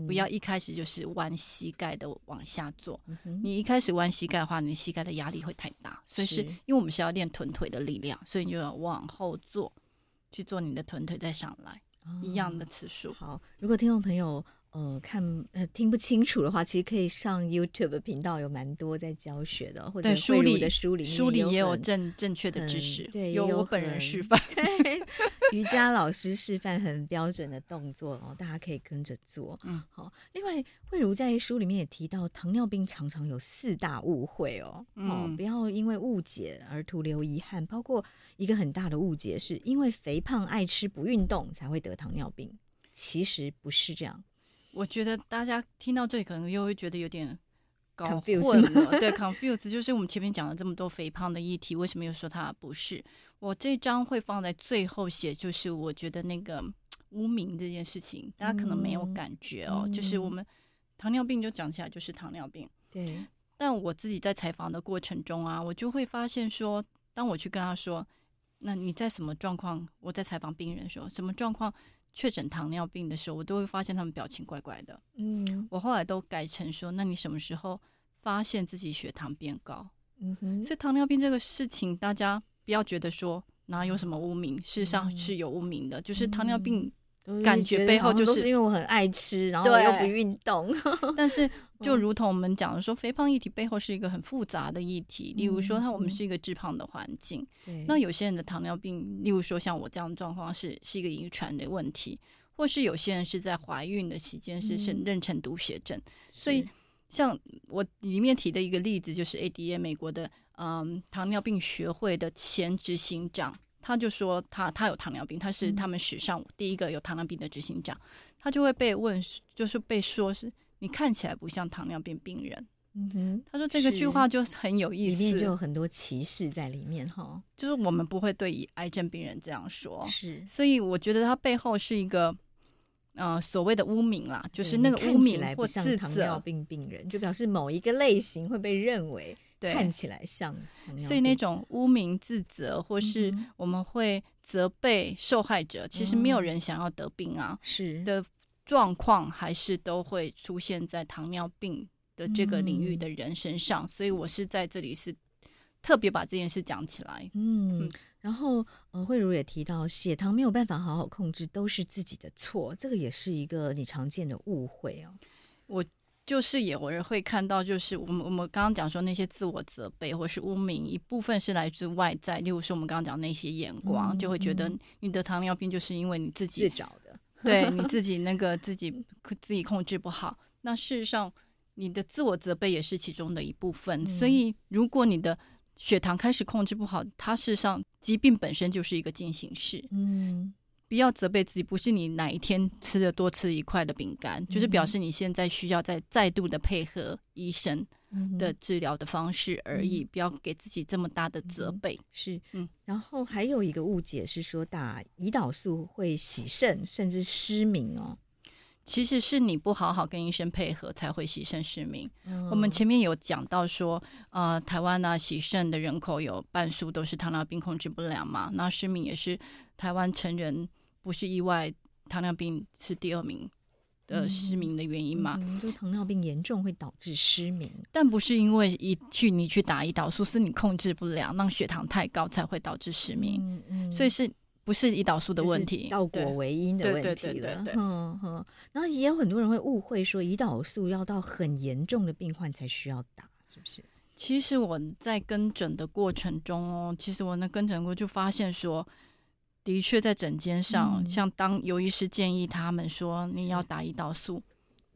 不要一开始就是弯膝盖的往下做。嗯、你一开始弯膝盖的话，你膝盖的压力会太大。所以是因为我们是要练臀腿的力量，所以你就要往后做，去做你的臀腿再上来，哦、一样的次数。好，如果听众朋友。呃，看呃听不清楚的话，其实可以上 YouTube 频道，有蛮多在教学的，或者书里的书里书里也有正正确的知识，对，有我本人示范，[LAUGHS] 对，瑜伽老师示范很标准的动作哦，大家可以跟着做。嗯，好。另外，慧茹在书里面也提到，糖尿病常常有四大误会哦，哦，嗯、不要因为误解而徒留遗憾。包括一个很大的误解，是因为肥胖爱吃不运动才会得糖尿病，其实不是这样。我觉得大家听到这里可能又会觉得有点搞混了，对，confuse 就是我们前面讲了这么多肥胖的议题，为什么又说它不是？我这张会放在最后写，就是我觉得那个污名这件事情，大家可能没有感觉哦。嗯、就是我们糖尿病就讲起来就是糖尿病，对。但我自己在采访的过程中啊，我就会发现说，当我去跟他说，那你在什么状况？我在采访病人的时候，什么状况？确诊糖尿病的时候，我都会发现他们表情怪怪的。嗯，我后来都改成说：“那你什么时候发现自己血糖变高？”嗯哼，所以糖尿病这个事情，大家不要觉得说哪有什么污名，事实上是有污名的，就是糖尿病。感觉背后就是因为我很爱吃，然后我又不运动。[LAUGHS] 但是就如同我们讲的说，肥胖议题背后是一个很复杂的议题。例如说，它我们是一个致胖的环境。那有些人的糖尿病，例如说像我这样的状况，是是一个遗传的问题，或是有些人是在怀孕的期间是是妊娠毒血症。所以像我里面提的一个例子，就是 ADA 美国的嗯糖尿病学会的前执行长。他就说他他有糖尿病，他是他们史上第一个有糖尿病的执行长，他就会被问，就是被说是你看起来不像糖尿病病人。嗯哼，他说这个句话就很有意思，里面就有很多歧视在里面哈。就是我们不会对癌症病人这样说，是，所以我觉得他背后是一个呃所谓的污名啦，就是那个污名或自责，糖尿病病人就表示某一个类型会被认为。对看起来像，所以那种污名自责，或是我们会责备受害者，嗯、其实没有人想要得病啊，是的状况，还是都会出现在糖尿病的这个领域的人身上。嗯、所以我是在这里是特别把这件事讲起来。嗯，嗯然后呃，慧如也提到，血糖没有办法好好控制，都是自己的错，这个也是一个你常见的误会哦。我。就是有人会看到，就是我们我们刚刚讲说那些自我责备或是污名，一部分是来自外在，例如说我们刚刚讲那些眼光，嗯、就会觉得你得糖尿病就是因为你自己自找的，对你自己那个自己自己控制不好。那事实上，你的自我责备也是其中的一部分。嗯、所以，如果你的血糖开始控制不好，它事实上疾病本身就是一个进行式。嗯。不要责备自己，不是你哪一天吃的多吃一块的饼干，嗯、就是表示你现在需要再再度的配合医生的治疗的方式而已。嗯、不要给自己这么大的责备。嗯、是，嗯。然后还有一个误解是说打胰岛素会洗肾，甚至失明哦。其实是你不好好跟医生配合才会洗肾失明。嗯、我们前面有讲到说，呃，台湾呢、啊、洗肾的人口有半数都是糖尿病控制不良嘛，那失明也是台湾成人不是意外，糖尿病是第二名的失明的原因嘛？嗯，就糖尿病严重会导致失明，但不是因为一去你去打胰岛素，是你控制不良，让血糖太高才会导致失明。嗯嗯、所以是。不是胰岛素的问题，倒果为因的问题了。对对对对对。嗯哼，然后也有很多人会误会说，胰岛素要到很严重的病患才需要打，是不是？其实我在跟诊的过程中哦，其实我那跟诊过就发现说，的确在诊间上，嗯、像当尤医师建议他们说你要打胰岛素，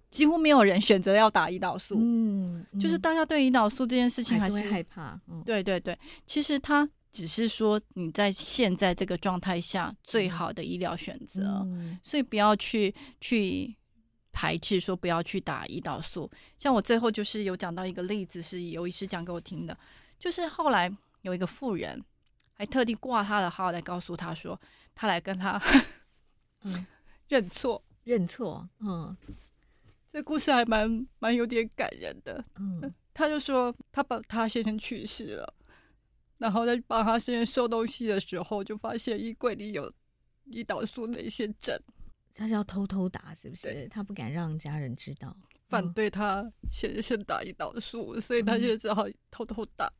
几乎没有人选择要打胰岛素。嗯，嗯就是大家对胰岛素这件事情还是，害怕。嗯、对对对，其实他。只是说你在现在这个状态下最好的医疗选择，嗯、所以不要去去排斥说不要去打胰岛素。像我最后就是有讲到一个例子，是有医师讲给我听的，就是后来有一个妇人还特地挂他的号来告诉他说，他来跟他嗯 [LAUGHS] 认错认错，嗯，这故事还蛮蛮有点感人的。嗯，他就说他把他先生去世了。然后在帮他先收东西的时候，就发现衣柜里有胰岛素的一些针。他是要偷偷打，是不是？他不敢让家人知道，反对他先先打胰岛素，嗯、所以他就只好偷偷打。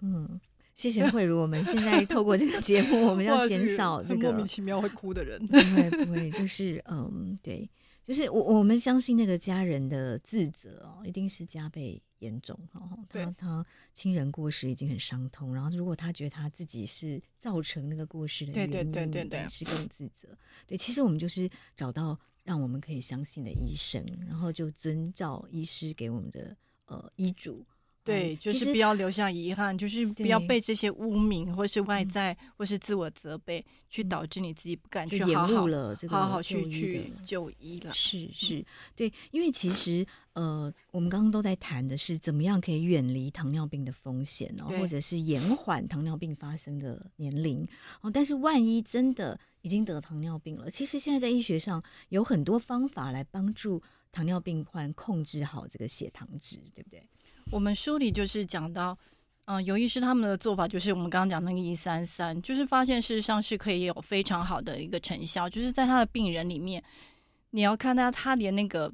嗯，谢谢慧茹。我们现在透过这个节目，我们要 [LAUGHS] 减少这个莫名其妙会哭的人。[LAUGHS] 不会不会，就是嗯，对，就是我我们相信那个家人的自责哦，一定是加倍。严重哈，他他亲人过世已经很伤痛，然后如果他觉得他自己是造成那个过世的原因，对对对对对，是更自责。对，其实我们就是找到让我们可以相信的医生，然后就遵照医师给我们的呃医嘱。对，就是不要留下遗憾，就是不要被这些污名，或是外在，或是自我责备，去导致你自己不敢去好好了这个好好去去就医了。是是，对，因为其实呃，我们刚刚都在谈的是怎么样可以远离糖尿病的风险哦，或者是延缓糖尿病发生的年龄哦。但是万一真的已经得糖尿病了，其实现在在医学上有很多方法来帮助糖尿病患控制好这个血糖值，对不对？我们书里就是讲到，嗯、呃，有医师他们的做法就是我们刚刚讲那个一三三，就是发现事实上是可以有非常好的一个成效，就是在他的病人里面，你要看他他连那个。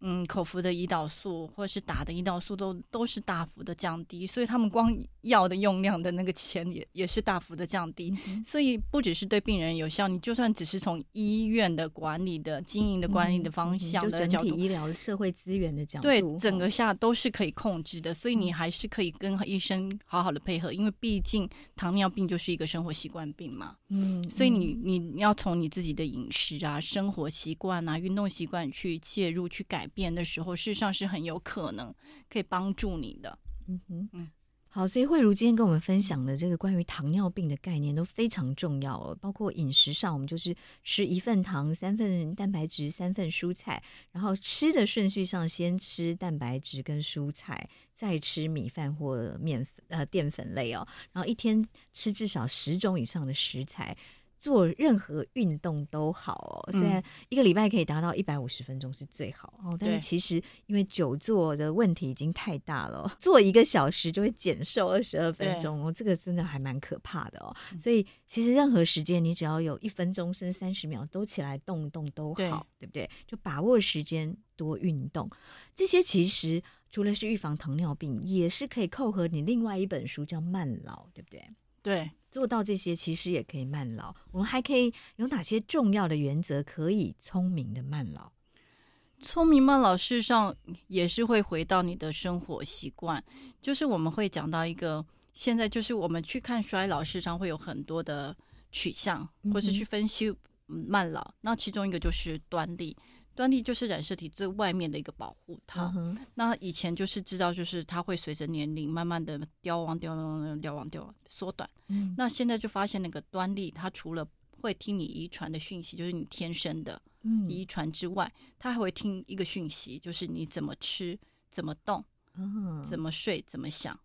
嗯，口服的胰岛素或者是打的胰岛素都都是大幅的降低，所以他们光药的用量的那个钱也也是大幅的降低。嗯、所以不只是对病人有效，你就算只是从医院的管理的经营的管理的方向的角度，嗯嗯、就整体医疗社会资源的角度，对整个下都是可以控制的。所以你还是可以跟医生好好的配合，因为毕竟糖尿病就是一个生活习惯病嘛。嗯，所以你你要从你自己的饮食啊、生活习惯啊、运动习惯去介入去改。变的时候，事实上是很有可能可以帮助你的。嗯哼，嗯，好，所以慧茹今天跟我们分享的这个关于糖尿病的概念都非常重要哦。包括饮食上，我们就是吃一份糖，三份蛋白质，三份蔬菜。然后吃的顺序上，先吃蛋白质跟蔬菜，再吃米饭或面粉呃淀粉类哦。然后一天吃至少十种以上的食材。做任何运动都好哦，虽然一个礼拜可以达到一百五十分钟是最好哦，但是其实因为久坐的问题已经太大了，坐一个小时就会减瘦二十二分钟哦，这个真的还蛮可怕的哦。所以其实任何时间你只要有一分钟甚至三十秒都起来动一动都好，对，对不对？就把握时间多运动，这些其实除了是预防糖尿病，也是可以扣合你另外一本书叫慢老，对不对？对。做到这些，其实也可以慢老。我们还可以有哪些重要的原则可以聪明的慢老？聪明慢老事实上也是会回到你的生活习惯，就是我们会讲到一个，现在就是我们去看衰老，事实上会有很多的取向，或是去分析慢老。那其中一个就是端粒，端粒就是染色体最外面的一个保护套。那以前就是知道，就是它会随着年龄慢慢的凋亡、凋亡、凋亡、凋亡、缩短。那现在就发现那个端粒，它除了会听你遗传的讯息，就是你天生的。遗传之外，它还会听一个讯息，就是你怎么吃、怎么动、嗯，怎么睡、怎么想，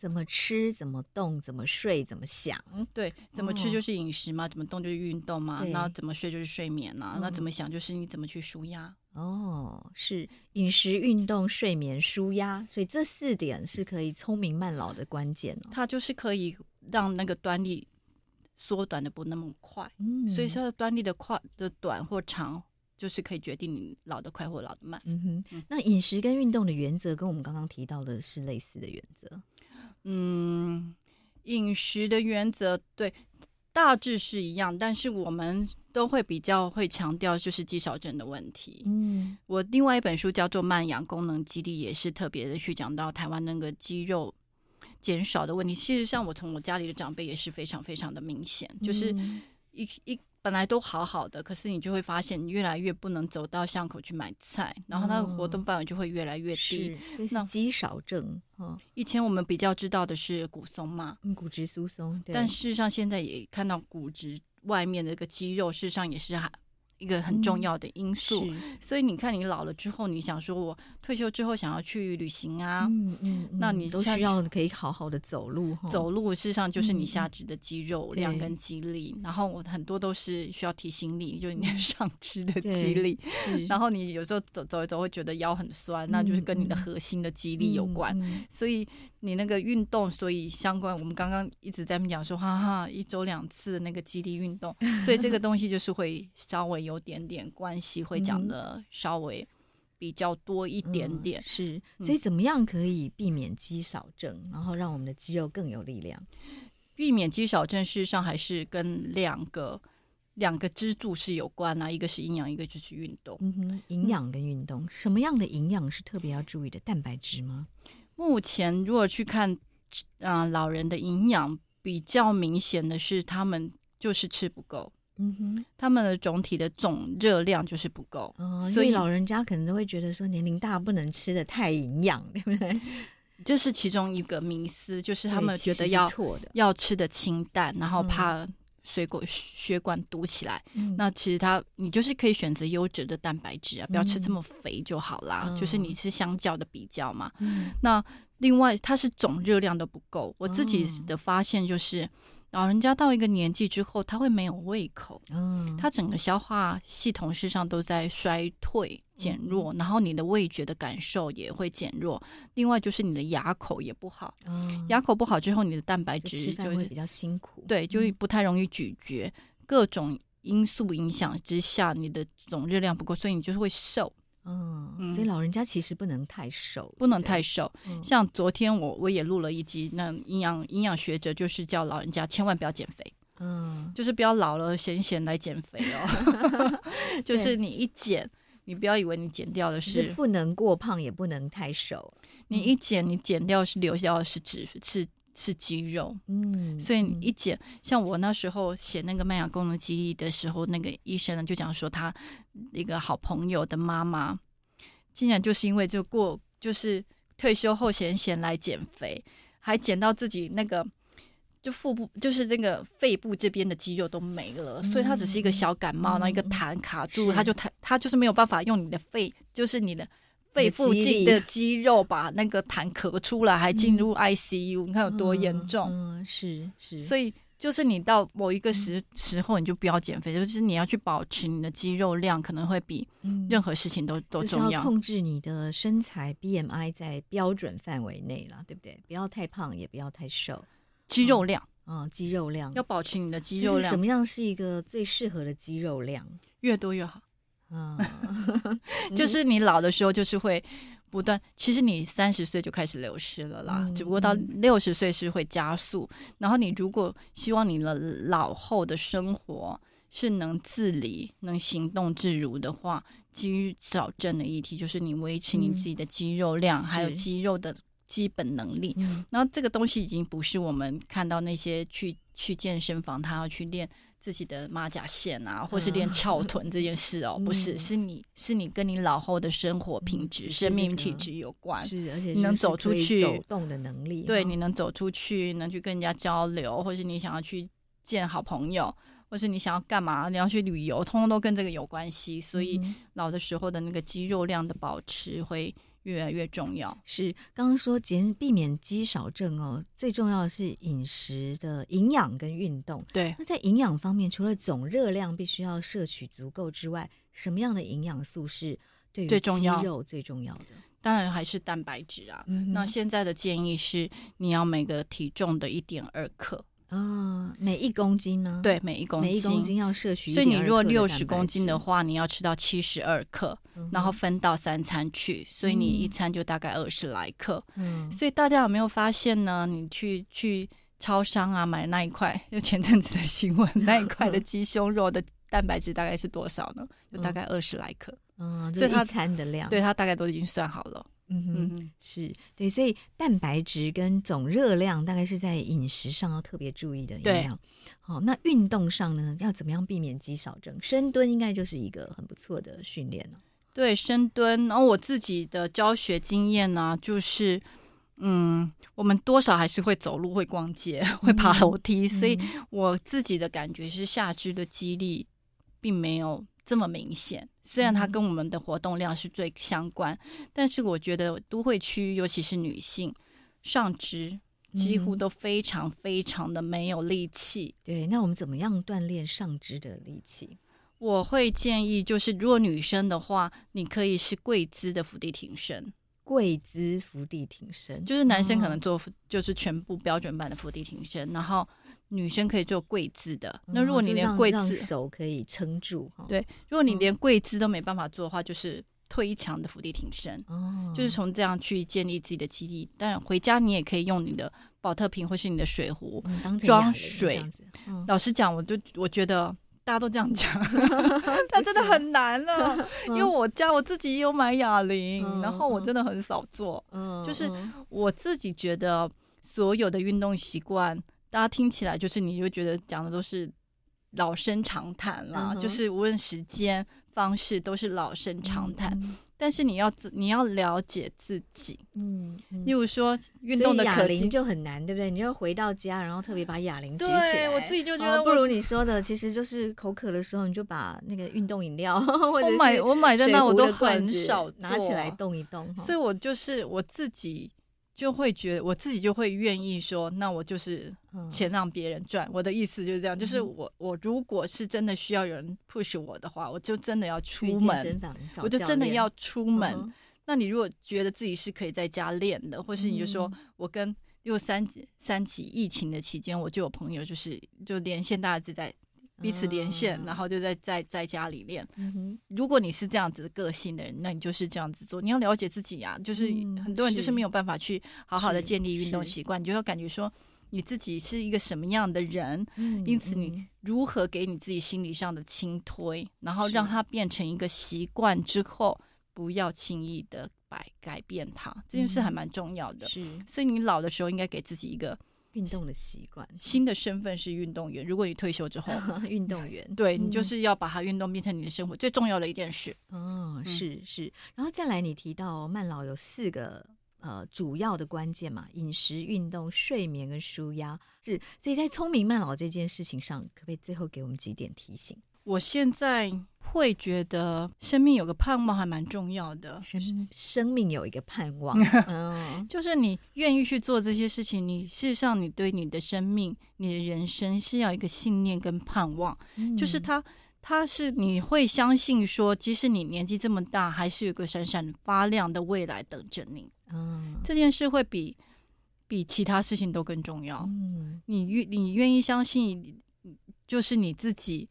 怎么吃、怎么动、怎么睡、怎么想。对，怎么吃就是饮食嘛，怎么动就是运动嘛，那怎么睡就是睡眠呐，那怎么想就是你怎么去舒压。哦，是饮食、运动、睡眠、舒压，所以这四点是可以聪明慢老的关键哦。它就是可以让那个端粒缩短的不那么快，嗯，所以说端粒的快的短或长。就是可以决定你老得快或老得慢。嗯哼，那饮食跟运动的原则跟我们刚刚提到的是类似的原则。嗯，饮食的原则对，大致是一样，但是我们都会比较会强调就是肌少症的问题。嗯，我另外一本书叫做《慢养功能肌力》，也是特别的去讲到台湾那个肌肉减少的问题。事实上，我从我家里的长辈也是非常非常的明显，就是一一。本来都好好的，可是你就会发现，你越来越不能走到巷口去买菜，然后那个活动范围就会越来越低。哦、那肌少症，哦，以前我们比较知道的是骨松嘛，嗯，骨质疏松。但事实上，现在也看到骨质外面的一个肌肉，事实上也是还。一个很重要的因素，嗯、所以你看，你老了之后，你想说，我退休之后想要去旅行啊，嗯嗯，那你都需要可以好好的走路，走路事实上就是你下肢的肌肉量跟肌力，嗯、然后我很多都是需要提醒你，就是你 [LAUGHS] 上肢的肌力，然后你有时候走走一走会觉得腰很酸，那就是跟你的核心的肌力有关，所以你那个运动，所以相关，我们刚刚一直在讲说，哈哈，一周两次那个肌力运动，所以这个东西就是会稍微有。有点点关系，会讲的稍微比较多一点点。嗯、是，所以怎么样可以避免肌少症，嗯、然后让我们的肌肉更有力量？避免肌少症，事实上还是跟两个两个支柱是有关啊，一个是营养，一个就是运动。嗯哼，营养跟运动，嗯、什么样的营养是特别要注意的？蛋白质吗？目前如果去看啊、呃，老人的营养比较明显的是，他们就是吃不够。嗯哼，他们的总体的总热量就是不够，哦，所以老人家可能都会觉得说年龄大不能吃的太营养，[LAUGHS] 对不对？这是其中一个迷思，就是他们觉得要要吃的清淡，然后怕水果血管堵起来。嗯、那其实他你就是可以选择优质的蛋白质啊，不要吃这么肥就好啦。嗯、就是你是相较的比较嘛。嗯、那另外它是总热量都不够，我自己的发现就是。老人家到一个年纪之后，他会没有胃口，嗯，他整个消化系统事实上都在衰退减弱，嗯、然后你的味觉的感受也会减弱。另外就是你的牙口也不好，嗯、牙口不好之后，你的蛋白质就，就会比较辛苦，对，就不太容易咀嚼。嗯、各种因素影响之下，你的总热量不够，所以你就是会瘦。嗯，所以老人家其实不能太瘦，不能太瘦。嗯、像昨天我我也录了一集，那营养营养学者就是叫老人家千万不要减肥，嗯，就是不要老了闲闲来减肥哦。[LAUGHS] [LAUGHS] 就是你一减，你不要以为你减掉的是，是不能过胖，也不能太瘦。你一减，你减掉是留下的是脂是。是肌肉，嗯，所以你一减，像我那时候写那个慢养功能记忆的时候，那个医生呢就讲说，他一个好朋友的妈妈，竟然就是因为就过就是退休后闲闲来减肥，还减到自己那个就腹部就是那个肺部这边的肌肉都没了，所以他只是一个小感冒，然后一个痰卡住，他就他他就是没有办法用你的肺，就是你的。肺附近的肌肉把那个痰咳出来，还进入 ICU，、嗯、你看有多严重？嗯，是是。所以就是你到某一个时时候，你就不要减肥，嗯、就是你要去保持你的肌肉量，可能会比任何事情都、嗯、都重要。要控制你的身材 BMI 在标准范围内了，对不对？不要太胖，也不要太瘦。肌肉量，嗯，嗯，肌肉量要保持你的肌肉量。什么样是一个最适合的肌肉量？越多越好。啊，就是你老的时候，就是会不断。其实你三十岁就开始流失了啦，只不过到六十岁是会加速。然后你如果希望你的老后的生活是能自理、能行动自如的话，肌少症的议题就是你维持你自己的肌肉量，嗯、还有肌肉的基本能力。嗯、然后这个东西已经不是我们看到那些去去健身房，他要去练自己的马甲线啊，或是练翘臀这件事哦，嗯、不是，是你是你跟你老后的生活品质、嗯、生命体质有关。是，而且你能走出去走动的能力，对，你能走出去，能去跟人家交流，或是你想要去见好朋友，或是你想要干嘛，你要去旅游，通通都跟这个有关系。所以老的时候的那个肌肉量的保持会。越来越重要。是刚刚说减避免肌少症哦，最重要的是饮食的营养跟运动。对，那在营养方面，除了总热量必须要摄取足够之外，什么样的营养素是对于肌肉最重要的？当然还是蛋白质啊。嗯、那现在的建议是，你要每个体重的一点二克。啊、哦，每一公斤呢？对，每一公斤，每一公斤要摄取。所以你如果六十公斤的话，你要吃到七十二克，嗯、然后分到三餐去，所以你一餐就大概二十来克。嗯，所以大家有没有发现呢？你去去超商啊买那一块，就前阵子的新闻，那一块的鸡胸肉的蛋白质大概是多少呢？就大概二十来克。嗯，所以它餐的量，对它大概都已经算好了。嗯哼，是对，所以蛋白质跟总热量大概是在饮食上要特别注意的营养。对好，那运动上呢，要怎么样避免肌少症？深蹲应该就是一个很不错的训练了。对，深蹲。然后我自己的教学经验呢，就是，嗯，我们多少还是会走路、会逛街、[LAUGHS] 会爬楼梯，嗯、所以我自己的感觉是下肢的肌力并没有。这么明显，虽然它跟我们的活动量是最相关，嗯、但是我觉得都会区，尤其是女性，上肢几乎都非常非常的没有力气。嗯、对，那我们怎么样锻炼上肢的力气？我会建议，就是如果女生的话，你可以是跪姿的伏地挺身。跪姿伏地挺身，就是男生可能做就是全部标准版的伏地挺身，哦、然后女生可以做跪姿的。哦、那如果你连跪姿手可以撑住，对，如果你连跪姿都没办法做的话，就是推墙的伏地挺身。哦，就是从这样去建立自己的基地。但回家你也可以用你的保特瓶或是你的水壶装、嗯、水。嗯、老实讲，我就我觉得。大家都这样讲，[LAUGHS] 但真的很难了。[LAUGHS] 因为我家我自己也有买哑铃，然后我真的很少做。嗯就是我自己觉得所有的运动习惯，大家听起来就是你就觉得讲的都是老生常谈啦，就是无论时间方式都是老生常谈。但是你要自你要了解自己，嗯，例如说运动的哑铃就很难，对不对？你就回到家，然后特别把哑铃举起来。对，我自己就觉得不如你说的，其实就是口渴的时候，你就把那个运动饮料 [LAUGHS] 或者我买我买在那我都很少拿起来动一动。所以我就是我自己。就会觉得我自己就会愿意说，那我就是钱让别人赚。嗯、我的意思就是这样，就是我我如果是真的需要有人 push 我的话，我就真的要出门，我就真的要出门。嗯、那你如果觉得自己是可以在家练的，或是你就说我跟因为三三级疫情的期间，我就有朋友就是就连线大家自在。彼此连线，嗯、然后就在在在家里练。嗯、如果你是这样子的个性的人，那你就是这样子做。你要了解自己呀、啊，就是很多人就是没有办法去好好的建立运动习惯，你就要感觉说你自己是一个什么样的人。嗯、因此，你如何给你自己心理上的轻推，然后让它变成一个习惯之后，不要轻易的改改变它，这件事还蛮重要的。是，所以你老的时候应该给自己一个。运动的习惯，新的身份是运动员。如果你退休之后，[LAUGHS] 运动员，[LAUGHS] 对，你就是要把它运动变成你的生活最重要的一件事。哦，是是，然后再来，你提到慢老有四个呃主要的关键嘛，饮食、运动、睡眠跟舒压，是。所以在聪明慢老这件事情上，可不可以最后给我们几点提醒？我现在会觉得生命有个盼望还蛮重要的，生生命有一个盼望，[LAUGHS] 就是你愿意去做这些事情，你事实上你对你的生命、你的人生是要一个信念跟盼望，嗯、就是他他是你会相信说，即使你年纪这么大，还是有个闪闪发亮的未来等着你。嗯，这件事会比比其他事情都更重要。嗯，你愿你愿意相信，就是你自己。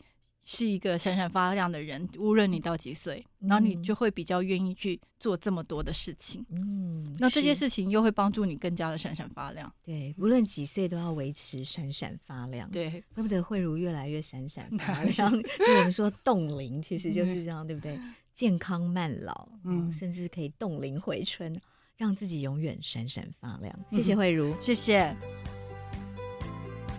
是一个闪闪发亮的人，无论你到几岁，然后你就会比较愿意去做这么多的事情。嗯，那这些事情又会帮助你更加的闪闪发亮。对，无论几岁都要维持闪闪发亮。对，怪不得慧茹越来越闪闪发亮。[LAUGHS] 就我们说冻龄其实就是这样，[LAUGHS] 对不对？健康慢老，嗯，甚至可以冻龄回春，让自己永远闪闪发亮。谢谢慧如，谢谢。